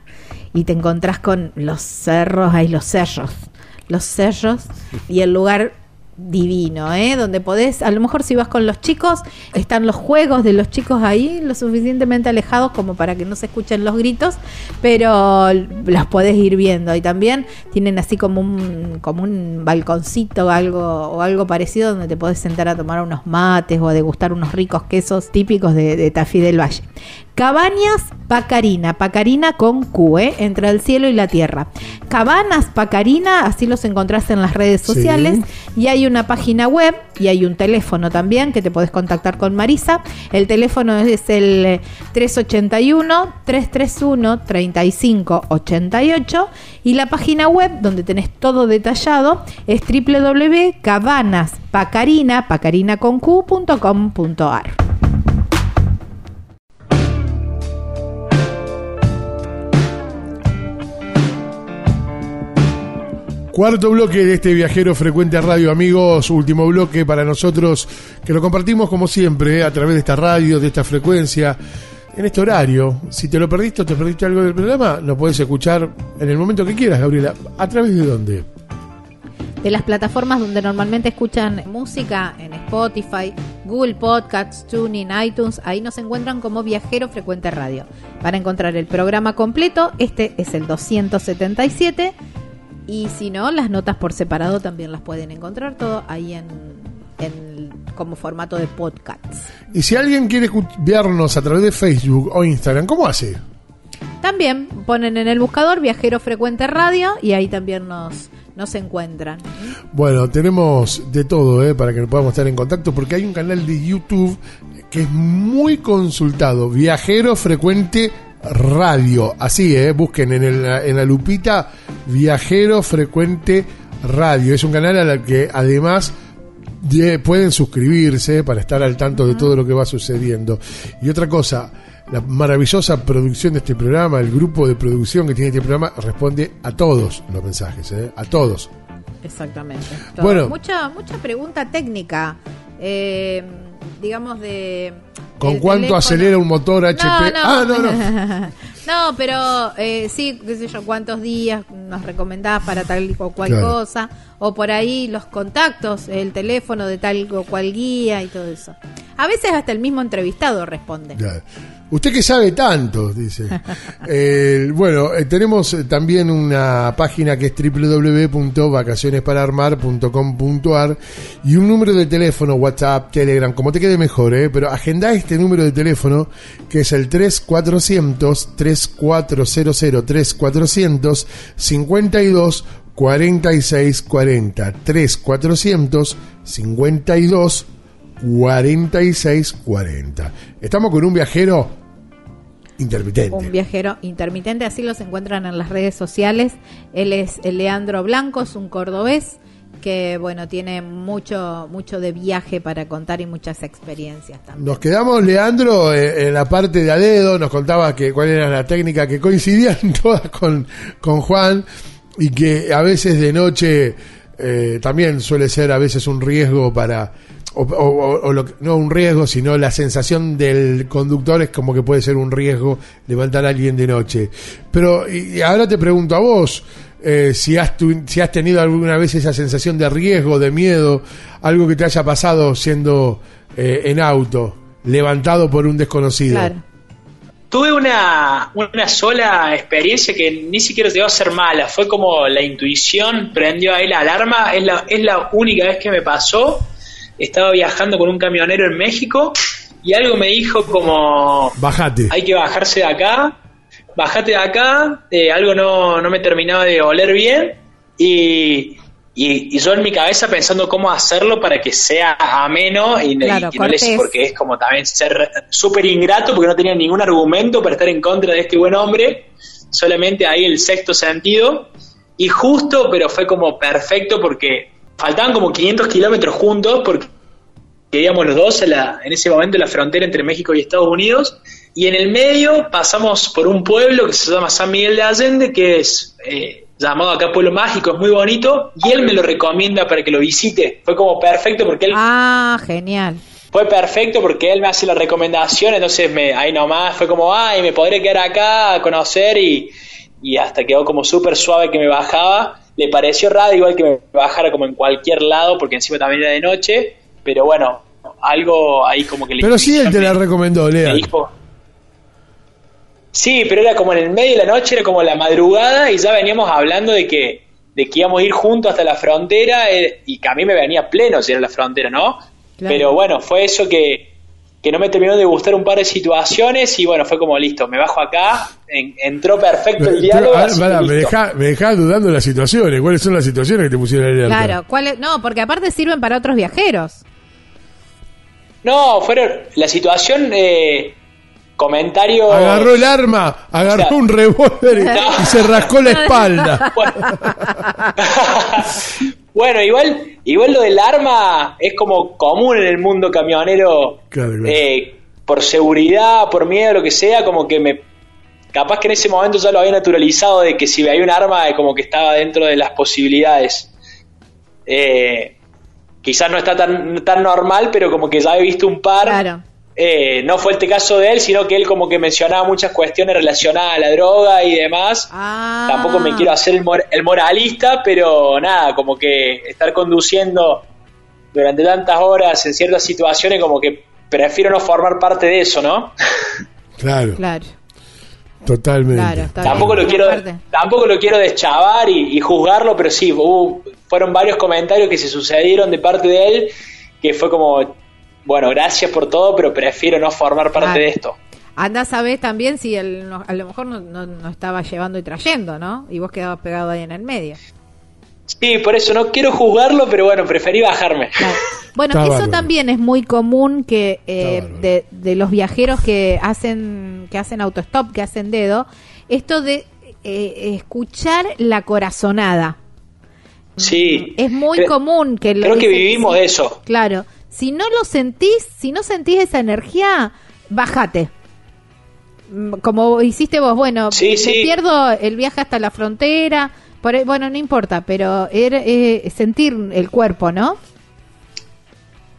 S3: y te encontrás con los cerros, hay los cerros, los cerros y el lugar divino, ¿eh? donde podés, a lo mejor si vas con los chicos, están los juegos de los chicos ahí, lo suficientemente alejados como para que no se escuchen los gritos, pero los podés ir viendo y también tienen así como un, como un balconcito o algo, o algo parecido donde te podés sentar a tomar unos mates o a degustar unos ricos quesos típicos de, de Tafí del Valle. Cabañas Pacarina, Pacarina con Q, ¿eh? entre el cielo y la tierra. Cabanas Pacarina, así los encontrás en las redes
S2: Sí.
S3: sociales. Y hay una página web y hay un teléfono también que te podés contactar con Marisa. El teléfono es el eh, 381-331-3588. Y la página web donde tenés todo detallado es www.cabanaspacarina, pacarina con Q.com.ar.
S2: Cuarto bloque de este viajero frecuente a radio, amigos. Último bloque para nosotros que lo compartimos como siempre a través de esta radio, de esta frecuencia, en este horario. Si te lo perdiste o te perdiste algo del programa, lo puedes escuchar en el momento que quieras, Gabriela. ¿A través de dónde?
S3: de las plataformas donde normalmente escuchan música, en Spotify, Google Podcasts, TuneIn, iTunes, ahí nos encuentran como Viajero Frecuente Radio. Para encontrar el programa completo, este es el 277 y si no, las notas por separado también las pueden encontrar todo ahí en, en- como formato de podcasts.
S2: Y si alguien quiere vernos a través de Facebook o Instagram, ¿cómo hace?
S3: También ponen en el buscador Viajero Frecuente Radio y ahí también nos, nos encuentran.
S2: Bueno, tenemos de todo ¿eh? para que podamos estar en contacto porque hay un canal de YouTube que es muy consultado, Viajero Frecuente Radio. Así, ¿eh? busquen en, el- en la lupita Viajero Frecuente Radio. Es un canal al que además de- pueden suscribirse para estar al tanto de todo lo que va sucediendo. Y otra cosa, la maravillosa producción de este programa, el grupo de producción que tiene este programa, responde a todos los mensajes, ¿eh? a todos.
S3: Exactamente.
S2: Bueno.
S3: mucha mucha pregunta técnica, eh, digamos de.
S2: ¿Con cuánto
S3: teléfono.
S2: acelera un motor HP?
S3: No, no.
S2: Ah, no, no.
S3: No, pero eh, sí, qué sé yo, cuántos días nos recomendás para tal o cual
S2: Claro.
S3: cosa, o por ahí los contactos, el teléfono de tal o cual guía y todo eso. A veces hasta el mismo entrevistado responde.
S2: Ya. Usted que sabe tanto, dice. Eh, bueno, eh, tenemos eh, también una página que es www.vacacionespararmar.com.ar y un número de teléfono, WhatsApp, Telegram, como te quede mejor, ¿eh? pero agenda este número de teléfono que es el 3400 3400 3400 52 46 40 3400 52 46 40. Estamos con un viajero intermitente.
S3: Un viajero intermitente, así los encuentran en las redes sociales. Él es Leandro Blanco, es un cordobés que bueno tiene mucho mucho de viaje para contar y muchas experiencias también.
S2: Nos quedamos, Leandro, eh, en la parte de a dedo, nos contaba que cuál era la técnica que coincidían todas con, con Juan y que a veces de noche eh, también suele ser a veces un riesgo para o, o- o lo que- no un riesgo, sino la sensación del conductor es como que puede ser un riesgo levantar a alguien de noche. Pero y, y ahora te pregunto a vos, eh, si, has tu- si has tenido alguna vez esa sensación de riesgo, de miedo, algo que te haya pasado siendo eh, en auto, levantado por un desconocido.
S3: Claro.
S8: Tuve una, una sola experiencia que ni siquiera llegó a ser mala. Fue como la intuición, prendió ahí la alarma. Es la, es la única vez que me pasó. Estaba viajando con un camionero en México y algo me dijo como,
S2: Bajate.
S8: hay que bajarse de acá, bajate de acá, eh, algo no, no me terminaba de oler bien y, y, y yo en mi cabeza pensando cómo hacerlo para que sea ameno y,
S3: Claro,
S8: y que no les porque es como también ser súper ingrato porque no tenía ningún argumento para estar en contra de este buen hombre, solamente ahí el sexto sentido y justo, pero fue como perfecto porque faltaban como 500 kilómetros juntos porque que íbamos los dos en, la- en ese momento en la frontera entre México y Estados Unidos, y en el medio pasamos por un pueblo que se llama San Miguel de Allende, que es eh, llamado acá Pueblo Mágico, es muy bonito, y él me lo recomienda para que lo visite. Fue como perfecto porque él
S3: Ah, genial.
S8: fue perfecto porque él me hace la recomendación, entonces me, ahí nomás fue como, ay, me podré quedar acá a conocer y, y hasta quedó como súper suave que me bajaba. Le pareció raro igual que me bajara como en cualquier lado porque encima también era de noche, pero bueno, algo ahí como que le
S2: Pero sí él te la recomendó,
S8: me
S2: Lea.
S8: dijo. Sí, pero era como en el medio de la noche, era como la madrugada y ya veníamos hablando de que, de que íbamos a ir juntos hasta la frontera eh, y que a mí me venía pleno si era la frontera, ¿no?
S3: Claro.
S8: Pero bueno, fue eso que, que no me terminó de gustar un par de situaciones y bueno, fue como listo, me bajo acá, en- entró perfecto el diálogo.
S2: Me dejás dudando las situaciones. ¿Cuáles son las situaciones que te pusieron en alerta?
S3: Claro, ¿cuál es? No, porque aparte sirven para otros viajeros.
S8: No, fueron la situación, eh, comentario...
S2: Agarró el arma, agarró
S8: O sea,
S2: un revólver y-
S8: No.
S2: y se rascó la espalda.
S8: bueno, igual, igual lo del arma es como común en el mundo camionero.
S2: Claro, claro.
S8: eh, por seguridad, por miedo, lo que sea, como que me. Capaz que en ese momento ya lo había naturalizado de que si había un arma, como que estaba dentro de las posibilidades. Eh, quizás no está tan, tan normal, pero como que ya he visto un par.
S3: Claro.
S8: Eh, no fue este caso de él, sino que él como que mencionaba muchas cuestiones relacionadas a la droga y demás.
S3: Ah.
S8: Tampoco me quiero hacer el, mor- el moralista, pero nada, como que estar conduciendo durante tantas horas en ciertas situaciones, como que prefiero no formar parte de eso, ¿no?
S2: Claro,
S3: Claro,
S2: totalmente.
S3: claro. Está
S8: tampoco
S3: bien.
S8: lo quiero tampoco lo quiero deschavar y, y juzgarlo, pero sí, hubo- fueron varios comentarios que se sucedieron de parte de él que fue como, bueno, gracias por todo, pero prefiero no formar parte
S3: Claro.
S8: de esto.
S3: Anda a saber también si él no- a lo mejor no, no, no estaba llevando y trayendo, ¿no? Y vos quedabas pegado ahí en el medio.
S8: Sí, por eso no quiero juzgarlo, pero bueno, preferí bajarme.
S3: Claro. Bueno,
S2: Está
S3: eso
S2: bárbaro.
S3: también es muy común que eh, de, de los viajeros que hacen que hacen autostop, que hacen dedo, esto de eh, escuchar la corazonada.
S8: Sí.
S3: Es muy
S8: Cre-
S3: común que lo
S8: Creo que vivimos
S3: sí,
S8: eso.
S3: Claro, si no lo sentís, si no sentís esa energía, bájate. Mm, Como hiciste vos, bueno,
S8: Sí,
S3: me
S8: sí.
S3: pierdo el viaje hasta la frontera, por bueno, no importa, pero era, eh, sentir el cuerpo, ¿no?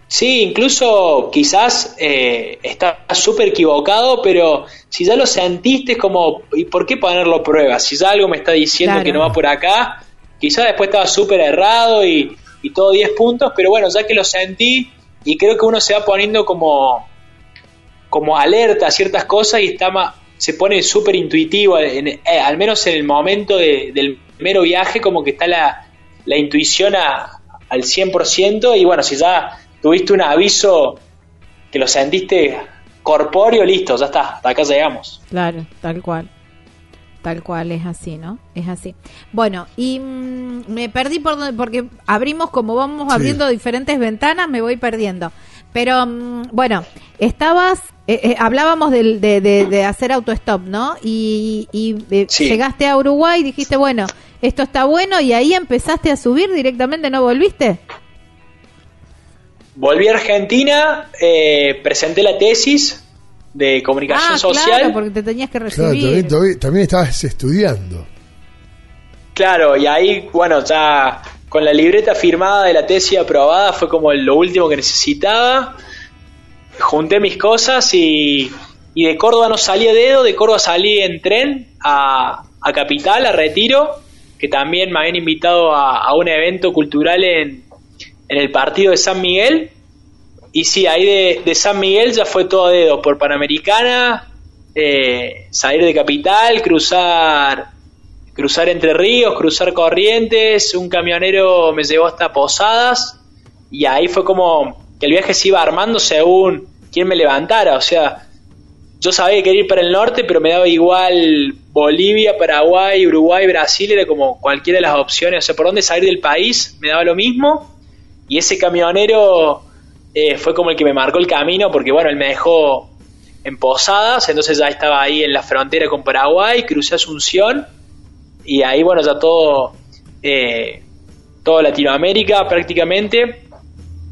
S8: Sí, incluso quizás eh, estás súper equivocado, pero si ya lo sentiste es como, ¿y por qué ponerlo a prueba? Si ya algo me está diciendo
S3: Claro.
S8: que no va por acá, quizás después estaba súper errado y, y todo 10 puntos, pero bueno, ya que lo sentí y creo que uno se va poniendo como, como alerta a ciertas cosas y está ma- se pone súper intuitivo, eh, al menos en el momento de- del mero viaje, como que está la, la intuición a- al 100%, y bueno, si ya tuviste un aviso que lo sentiste corpóreo, listo, ya está, hasta acá llegamos.
S3: Claro, tal cual. Tal cual, es así, ¿no? Es así. Bueno, y mm, me perdí por donde, porque abrimos, como vamos
S2: Sí.
S3: abriendo diferentes ventanas, me voy perdiendo. Pero mm, bueno, estabas, eh, eh, hablábamos del- de, de- de hacer autostop, ¿no? Y, y, eh,
S8: Sí.
S3: llegaste a Uruguay y dijiste, bueno, esto está bueno, y ahí empezaste a subir directamente, ¿no volviste?
S8: Volví a Argentina, eh, presenté la tesis de comunicación
S3: Ah,
S8: social.
S3: claro, porque te tenías que
S2: Claro,
S3: recibir.
S2: también, también- también estabas estudiando.
S8: Claro, y ahí, bueno, ya con la libreta firmada de la tesis aprobada fue como lo último que necesitaba. Junté mis cosas y, y de Córdoba no salí a dedo, de Córdoba salí en tren a, a Capital, a Retiro, que también me habían invitado a, a un evento cultural en, en el partido de San Miguel. Y sí, ahí de, de San Miguel ya fue todo dedo, por Panamericana, eh, salir de Capital, cruzar cruzar Entre Ríos, cruzar Corrientes, un camionero me llevó hasta Posadas y ahí fue como que el viaje se iba armando según quién me levantara, o sea, yo sabía que quería ir para el norte, pero me daba igual Bolivia, Paraguay, Uruguay, Brasil, era como cualquiera de las opciones, o sea, por dónde salir del país me daba lo mismo y ese camionero eh, fue como el que me marcó el camino porque bueno, él me dejó en Posadas, entonces ya estaba ahí en la frontera con Paraguay, crucé Asunción y ahí bueno ya todo eh, Latinoamérica prácticamente.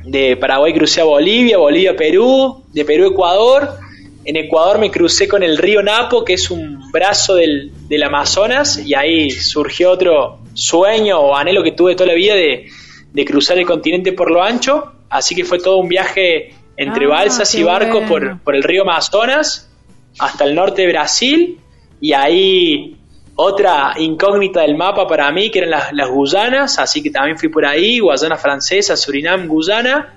S8: De Paraguay crucé a Bolivia Bolivia Perú de Perú Ecuador. En Ecuador me crucé con el río Napo que es un brazo del, del Amazonas y ahí surgió otro sueño o anhelo que tuve toda la vida de, de cruzar el continente por lo ancho así que fue todo un viaje entre
S3: Ah,
S8: balsas y barcos
S3: bueno.
S8: por, por el río Amazonas hasta el norte de Brasil y ahí otra incógnita del mapa para mí que eran las, las Guyanas, así que también fui por ahí, Guayana Francesa, Surinam, Guyana.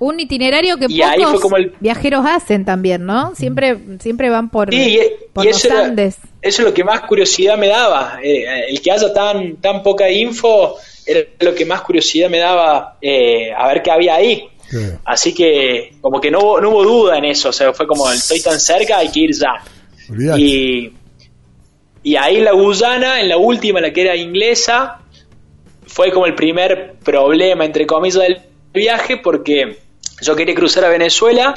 S3: Un itinerario que
S8: Y ahí
S3: pocos
S8: fue como el-
S3: viajeros hacen también, ¿no? Siempre, siempre van por,
S8: Sí, y,
S3: por
S8: y
S3: los
S8: eso, era-
S3: Andes.
S8: eso es lo que más curiosidad me daba. Eh, el que haya tan, tan poca info era lo que más curiosidad me daba eh, a ver qué había ahí. Así que como que no hubo, no hubo duda en eso, o sea, fue como estoy tan cerca, hay que ir ya.
S2: Olvidate.
S8: Y, y ahí la Guyana, en la última, la que era inglesa, fue como el primer problema, entre comillas, del viaje, porque yo quería cruzar a Venezuela.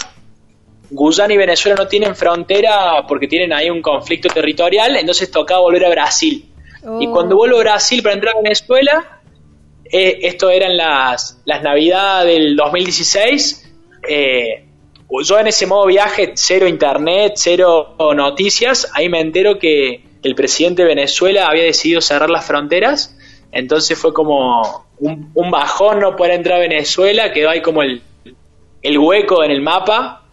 S8: Guyana y Venezuela no tienen frontera porque tienen ahí un conflicto territorial, entonces tocaba volver a Brasil. Y
S3: Oh.
S8: cuando vuelvo a Brasil para entrar a Venezuela, eh, esto eran las, las navidades del 2016, eh, yo en ese modo viaje, cero internet, cero noticias, ahí me entero que el presidente de Venezuela había decidido cerrar las fronteras, entonces fue como un, un bajón no poder entrar a Venezuela, quedó ahí como el, el hueco en el mapa,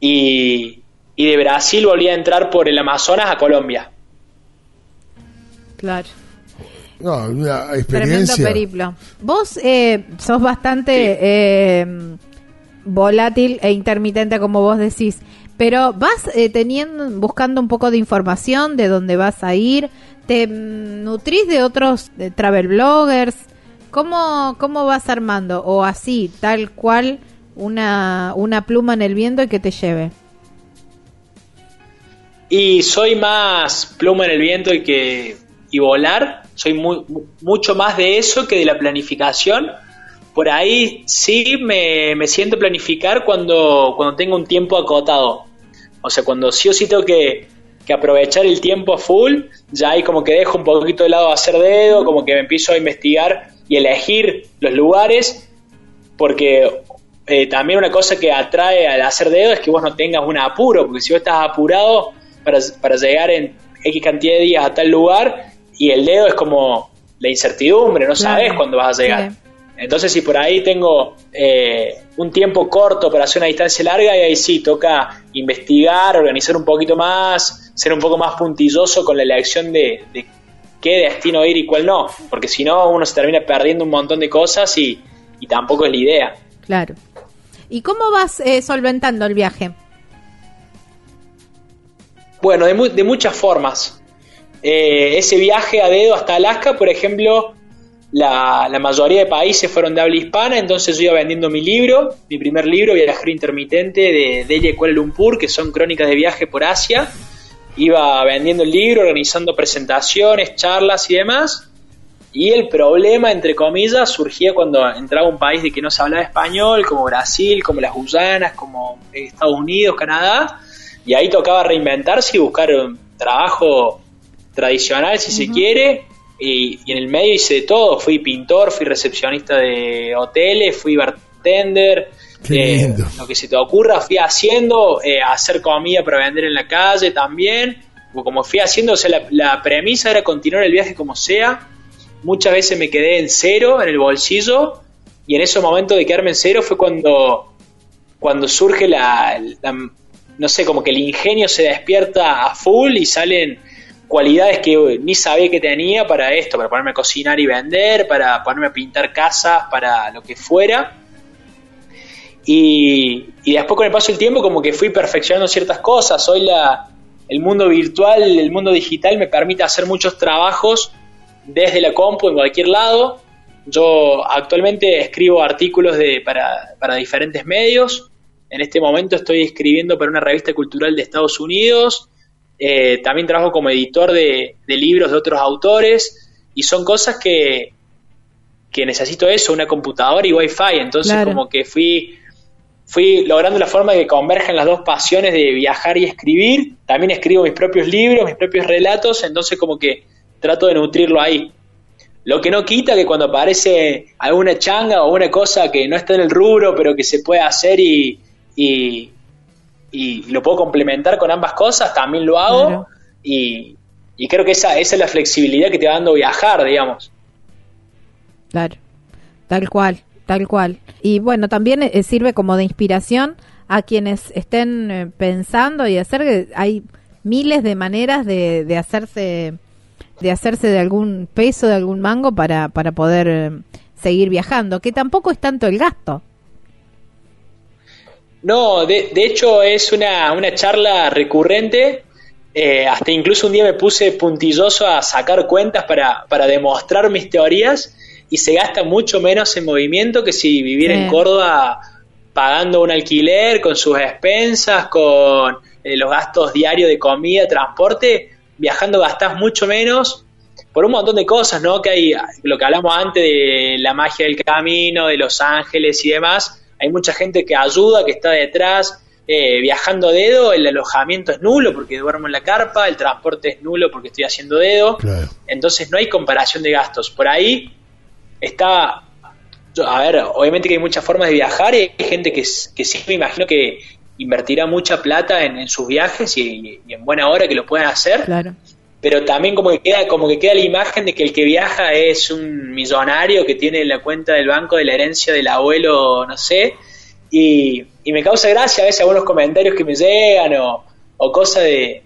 S8: y, y de Brasil volví a entrar por el Amazonas a Colombia.
S3: Claro.
S2: No, una
S3: Tremendo
S2: experiencia.
S3: periplo. Vos eh, sos bastante eh, volátil e intermitente, como vos decís. Pero vas eh, teniendo, buscando un poco de información de dónde vas a ir. ¿Te nutrís de otros de travel bloggers? ¿Cómo, ¿Cómo vas armando? O así, tal cual, una, una pluma en el viento y que te lleve.
S8: Y soy más pluma en el viento y que y volar. Soy muy, mu- mucho más de eso que de la planificación. Por ahí sí me, me siento planificar cuando, cuando tengo un tiempo acotado. O sea, cuando sí o sí tengo que, que aprovechar el tiempo full, ya ahí como que dejo un poquito de lado hacer dedo, como que me empiezo a investigar y elegir los lugares, porque eh, también una cosa que atrae al hacer dedo es que vos no tengas un apuro, porque si vos estás apurado para, para llegar en X cantidad de días a tal lugar, y el dedo es como la incertidumbre, no
S3: Claro,
S8: sabes cuándo vas a llegar.
S3: sí.
S8: Entonces, si por ahí tengo eh, un tiempo corto para hacer una distancia larga, y ahí sí toca investigar, organizar un poquito más, ser un poco más puntilloso con la elección de, de qué destino ir y cuál no, porque si no, uno se termina perdiendo un montón de cosas y, y tampoco es la idea.
S3: Claro. ¿Y cómo vas eh, solventando el viaje?
S8: Bueno, de, mu- de muchas formas. Eh, ese viaje a dedo hasta Alaska, por ejemplo, la, mayoría de países fueron de habla hispana, entonces yo iba vendiendo mi libro, mi primer libro, Viajero Intermitente, de Delhi a Kuala Lumpur, que son crónicas de viaje por Asia. Iba vendiendo el libro, organizando presentaciones, charlas y demás. Y el problema, entre comillas, surgía cuando entraba un país de que no se hablaba español, como Brasil, como las Guyanas, como Estados Unidos, Canadá, y ahí tocaba reinventarse y buscar un trabajo tradicional, si se quiere, y, y en el medio hice de todo, fui pintor, fui recepcionista de hoteles, fui bartender, eh, lo que se te ocurra, fui haciendo, eh, hacer comida para vender en la calle también, o como fui haciendo, o sea, la, la premisa era continuar el viaje como sea, muchas veces me quedé en cero en el bolsillo y en ese momento de quedarme en cero fue cuando cuando surge la, no sé como que el ingenio se despierta a full y salen cualidades que ni sabía que tenía para esto para ponerme a cocinar y vender para ponerme a pintar casas para lo que fuera y, y después con el paso del tiempo como que fui perfeccionando ciertas cosas. Hoy la, el mundo virtual, el mundo digital me permite hacer muchos trabajos desde la compu en cualquier lado. Yo actualmente escribo artículos de, para, para diferentes medios. En este momento estoy escribiendo para una revista cultural de Estados Unidos. Eh, también trabajo como editor de, de libros de otros autores. Y son cosas que, que necesito eso, una computadora y wifi. Entonces
S3: Claro.
S8: como que fui fui logrando la forma de que converjan las dos pasiones de viajar y escribir. También escribo mis propios libros, mis propios relatos, entonces como que trato de nutrirlo ahí. Lo que no quita que cuando aparece alguna changa o una cosa que no está en el rubro, pero que se puede hacer y, y, y lo puedo complementar con ambas cosas, también lo hago.
S3: Claro.
S8: Y, y creo que esa, esa es la flexibilidad que te va dando viajar, digamos.
S3: Claro, tal cual, tal cual. Y bueno, también eh, sirve como de inspiración a quienes estén eh, pensando y hacer que hay miles de maneras de, de hacerse de hacerse de algún peso, de algún mango para, para poder eh, seguir viajando, que tampoco es tanto el gasto.
S8: No, de, de hecho es una, una charla recurrente. eh, hasta incluso un día me puse puntilloso a sacar cuentas para, para demostrar mis teorías y se gasta mucho menos en movimiento que si viviera
S3: Sí.
S8: en Córdoba pagando un alquiler con sus expensas, con eh, los gastos diarios de comida, transporte. Viajando gastás mucho menos por un montón de cosas, ¿no? Que hay, lo que hablamos antes de la magia del camino, de Los Ángeles y demás, hay mucha gente que ayuda, que está detrás, eh, viajando a dedo, el alojamiento es nulo porque duermo en la carpa, el transporte es nulo porque estoy haciendo dedo,
S2: Claro.
S8: entonces no hay comparación de gastos. Por ahí está, a ver, obviamente que hay muchas formas de viajar y hay gente que, que sí me imagino que invertirá mucha plata en, en sus viajes y, y en buena hora que lo puedan hacer
S3: Claro.
S8: pero también como que queda como que queda la imagen de que el que viaja es un millonario que tiene la cuenta del banco de la herencia del abuelo no sé y, y me causa gracia a veces algunos comentarios que me llegan o, o cosas de,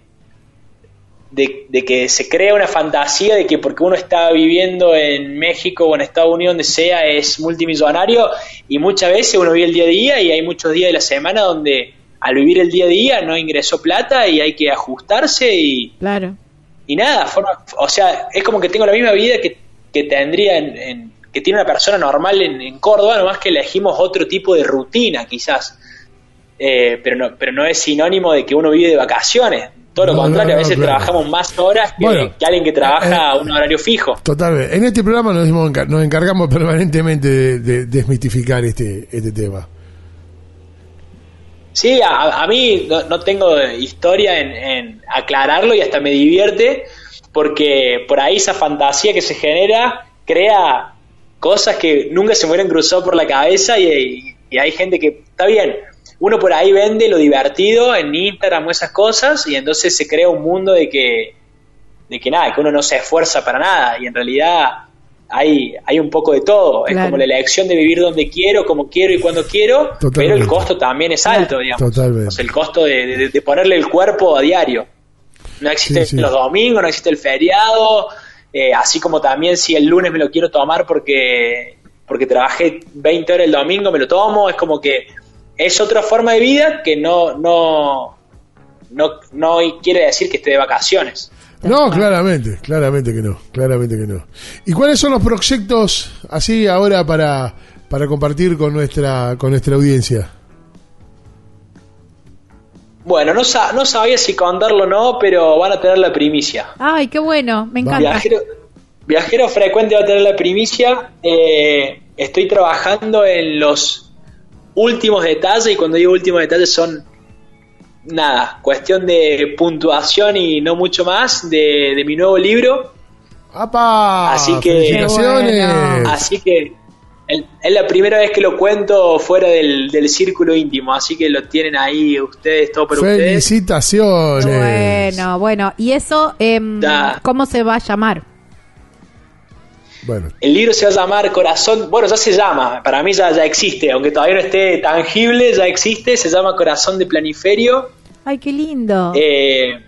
S8: de de que se crea una fantasía de que porque uno está viviendo en México o en Estados Unidos donde sea es multimillonario y muchas veces uno vive el día a día y hay muchos días de la semana donde al vivir el día a día no ingresó plata y hay que ajustarse y,
S3: Claro.
S8: y nada, forma, o sea, es como que tengo la misma vida que, que tendría en, en- que tiene una persona normal en, en Córdoba, nomás que elegimos otro tipo de rutina, quizás. Eh, pero no, pero no es sinónimo de que uno vive de vacaciones. Todo lo
S2: No,
S8: contrario,
S2: no,
S8: a veces
S2: claro.
S8: trabajamos más horas que,
S2: Bueno,
S8: que alguien que trabaja
S2: eh,
S8: a un horario fijo.
S2: Totalmente. En este programa nos, nos encargamos permanentemente de, de desmitificar este, este tema.
S8: Sí, a, a mí no, no tengo historia en, en aclararlo y hasta me divierte porque por ahí esa fantasía que se genera crea cosas que nunca se me hubieran cruzado por la cabeza y, y hay gente que está bien. Uno por ahí vende lo divertido en Instagram o esas cosas y entonces se crea un mundo de que de que nada, que uno no se esfuerza para nada y en realidad hay, hay un poco de todo. Es como la elección de vivir donde quiero, como quiero y cuando quiero, pero el costo también es alto, digamos.
S2: Totalmente.
S8: O sea, el costo de, de- de ponerle el cuerpo a diario. No existe
S2: Sí, sí.
S8: los domingos, no existe el feriado, eh, así como también si el lunes me lo quiero tomar porque, porque trabajé 20 horas el domingo, me lo tomo, es como que es otra forma de vida que no, no, no, no quiere decir que esté de vacaciones.
S2: No, claramente, claramente que no, claramente que no. ¿Y cuáles son los proyectos así ahora para, para compartir con nuestra, con nuestra audiencia?
S8: Bueno, no, sa- no sabía si contarlo o no, pero van a tener la primicia.
S3: Ay, qué bueno, me encanta.
S8: Viajero, viajero frecuente va a tener la primicia. Eh, estoy trabajando en los últimos detalles y cuando digo últimos detalles son nada, cuestión de puntuación y no mucho más de, de mi nuevo libro.
S2: ¡Apa!
S8: Así que-. Así que el- es la primera vez que lo cuento fuera del, del círculo íntimo, así que lo tienen ahí ustedes, todo por ustedes.
S2: Felicitaciones.
S3: Bueno, bueno. ¿Y eso em,
S8: Da.
S3: cómo se va a llamar?
S2: Bueno,
S8: El libro se va a llamar Corazón, bueno, ya se llama, para mí ya, ya existe, aunque todavía no esté tangible, ya existe, se llama Corazón de Planiferio.
S3: Ay, qué lindo.
S8: Eh,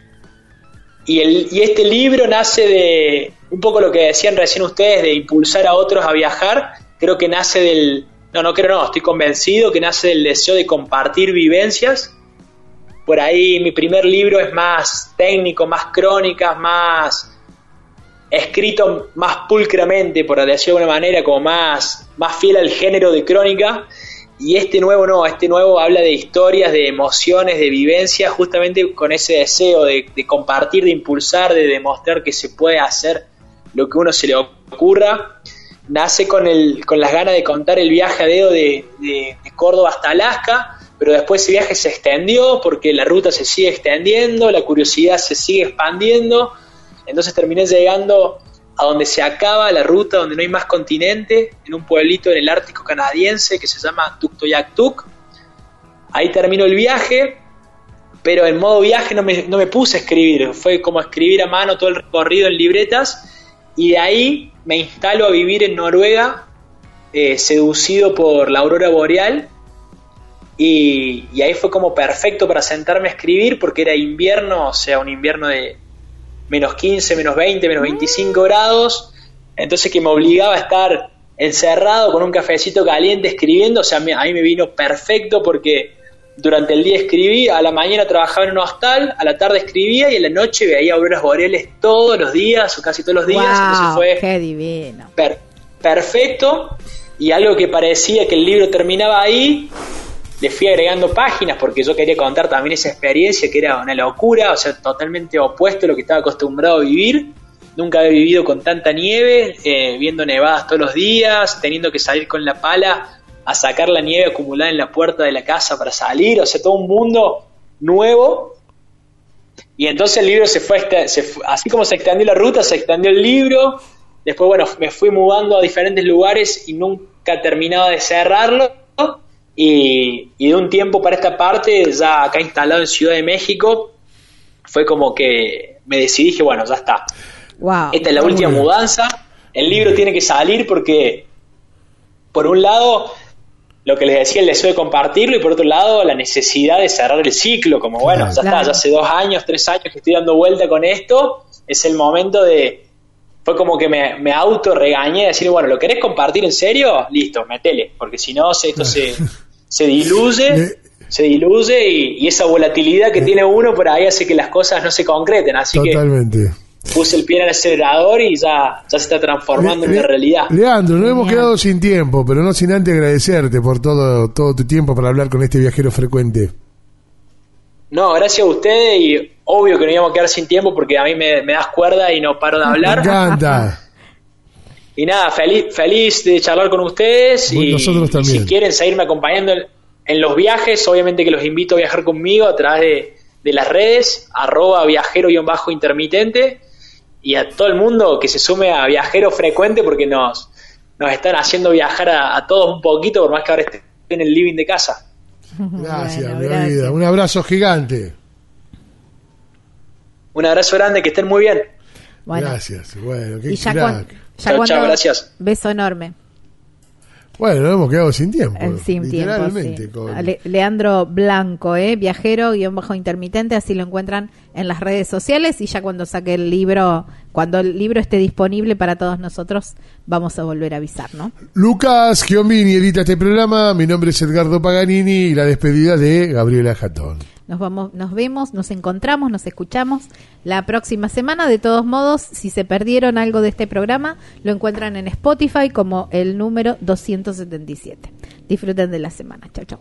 S8: y, el, y este libro nace de un poco lo que decían recién ustedes, de impulsar a otros a viajar. Creo que nace del, no, no creo, no, estoy convencido que nace del deseo de compartir vivencias. Por ahí mi primer libro es más técnico, más crónicas, más escrito más pulcramente, por decirlo de alguna manera, como más, más fiel al género de crónica. Y este nuevo no, este nuevo habla de historias, de emociones, de vivencias, justamente con ese deseo de, compartir, de impulsar, de demostrar que se puede hacer lo que uno se le ocurra. Nace con, el, con las ganas de contar el viaje a dedo de, de- de Córdoba hasta Alaska, pero después ese viaje se extendió porque la ruta se sigue extendiendo, la curiosidad se sigue expandiendo, entonces terminé llegando a donde se acaba la ruta, donde no hay más continente, en un pueblito en el Ártico canadiense que se llama Tuktoyaktuk. Ahí terminó el viaje, pero en modo viaje no me, no me puse a escribir, fue como escribir a mano todo el recorrido en libretas y de ahí me instalo a vivir en Noruega, eh, seducido por la aurora boreal y, y ahí fue como perfecto para sentarme a escribir porque era invierno, o sea, un invierno de menos 15, menos 20, menos 25 grados, entonces que me obligaba a estar encerrado con un cafecito caliente escribiendo, o sea, a mí me vino perfecto porque durante el día escribí, a la mañana trabajaba en un hostal, a la tarde escribía y en la noche veía auroras boreales todos los días o casi todos los días, entonces fue
S3: qué divino.
S8: per- perfecto. Y algo que parecía que el libro terminaba ahí le fui agregando páginas porque yo quería contar también esa experiencia que era una locura, o sea, totalmente opuesto a lo que estaba acostumbrado a vivir. Nunca había vivido con tanta nieve, eh, viendo nevadas todos los días, teniendo que salir con la pala a sacar la nieve acumulada en la puerta de la casa para salir, o sea, todo un mundo nuevo. Y entonces el libro se fue, se fue- así como se extendió la ruta, se extendió el libro. Después, bueno, me fui mudando a diferentes lugares y nunca terminaba de cerrarlo. Y, y de un tiempo para esta parte, ya acá instalado en Ciudad de México, fue como que me decidí, dije, bueno, ya está.
S3: Wow.
S8: Esta es la última
S2: bien.
S8: mudanza. El libro tiene que salir porque, por un lado, lo que les decía, el deseo de compartirlo, y por otro lado, la necesidad de cerrar el ciclo. Como, bueno, ya
S3: Claro.
S8: está, ya hace dos años, tres años que estoy dando vuelta con esto. Es el momento de. Fue como que me, me auto regañé, de decir, bueno, ¿lo querés compartir en serio? Listo, metele, porque si no, esto se, se diluye. Se diluye y, y esa volatilidad que tiene uno por ahí hace que las cosas no se concreten. Así que puse el pie en el acelerador y ya, ya se está transformando en una realidad.
S2: Leandro, no hemos quedado sin tiempo, pero no sin antes agradecerte por todo, todo tu tiempo para hablar con este viajero frecuente.
S8: No, gracias a ustedes y obvio que no íbamos a quedar sin tiempo porque a mí me, me das cuerda y no paro de
S2: Me
S8: hablar.
S2: encanta.
S8: Y nada, feliz, feliz de charlar con ustedes
S2: Bueno,
S8: y,
S2: nosotros
S8: y
S2: también.
S8: si quieren seguirme acompañando en, en los viajes, obviamente que los invito a viajar conmigo a través de, de las redes, arroba viajero-intermitente y a todo el mundo que se sume a viajero frecuente porque nos, nos están haciendo viajar a, a todos un poquito, por más que ahora esté en el living de casa.
S2: Gracias,
S3: Bueno,
S2: mi
S3: gracias.
S2: vida. Un abrazo gigante.
S8: Un abrazo grande, que estén muy bien.
S3: Bueno,
S2: Gracias. Bueno, qué
S3: y ya,
S2: crack.
S3: cuan- ya
S8: Chao, chao, gracias.
S3: Beso enorme.
S2: Bueno, nos hemos quedado sin tiempo.
S3: Eh, Sin tiempo.
S2: literalmente.
S3: sí.
S2: con-
S3: Le- Leandro Blanco, ¿eh? viajero guion bajo intermitente, así lo encuentran en las redes sociales y ya cuando saque el libro, cuando el libro esté disponible para todos nosotros, vamos a volver a avisar, ¿no?
S2: Lucas Chiombini edita este programa. Mi nombre es Edgardo Paganini y la despedida de Gabriela Jatón.
S3: Nos vamos, nos vemos, nos encontramos, nos escuchamos la próxima semana. De todos modos, si se perdieron algo de este programa, lo encuentran en Spotify como el número 277. Disfruten de la semana. Chao, chao.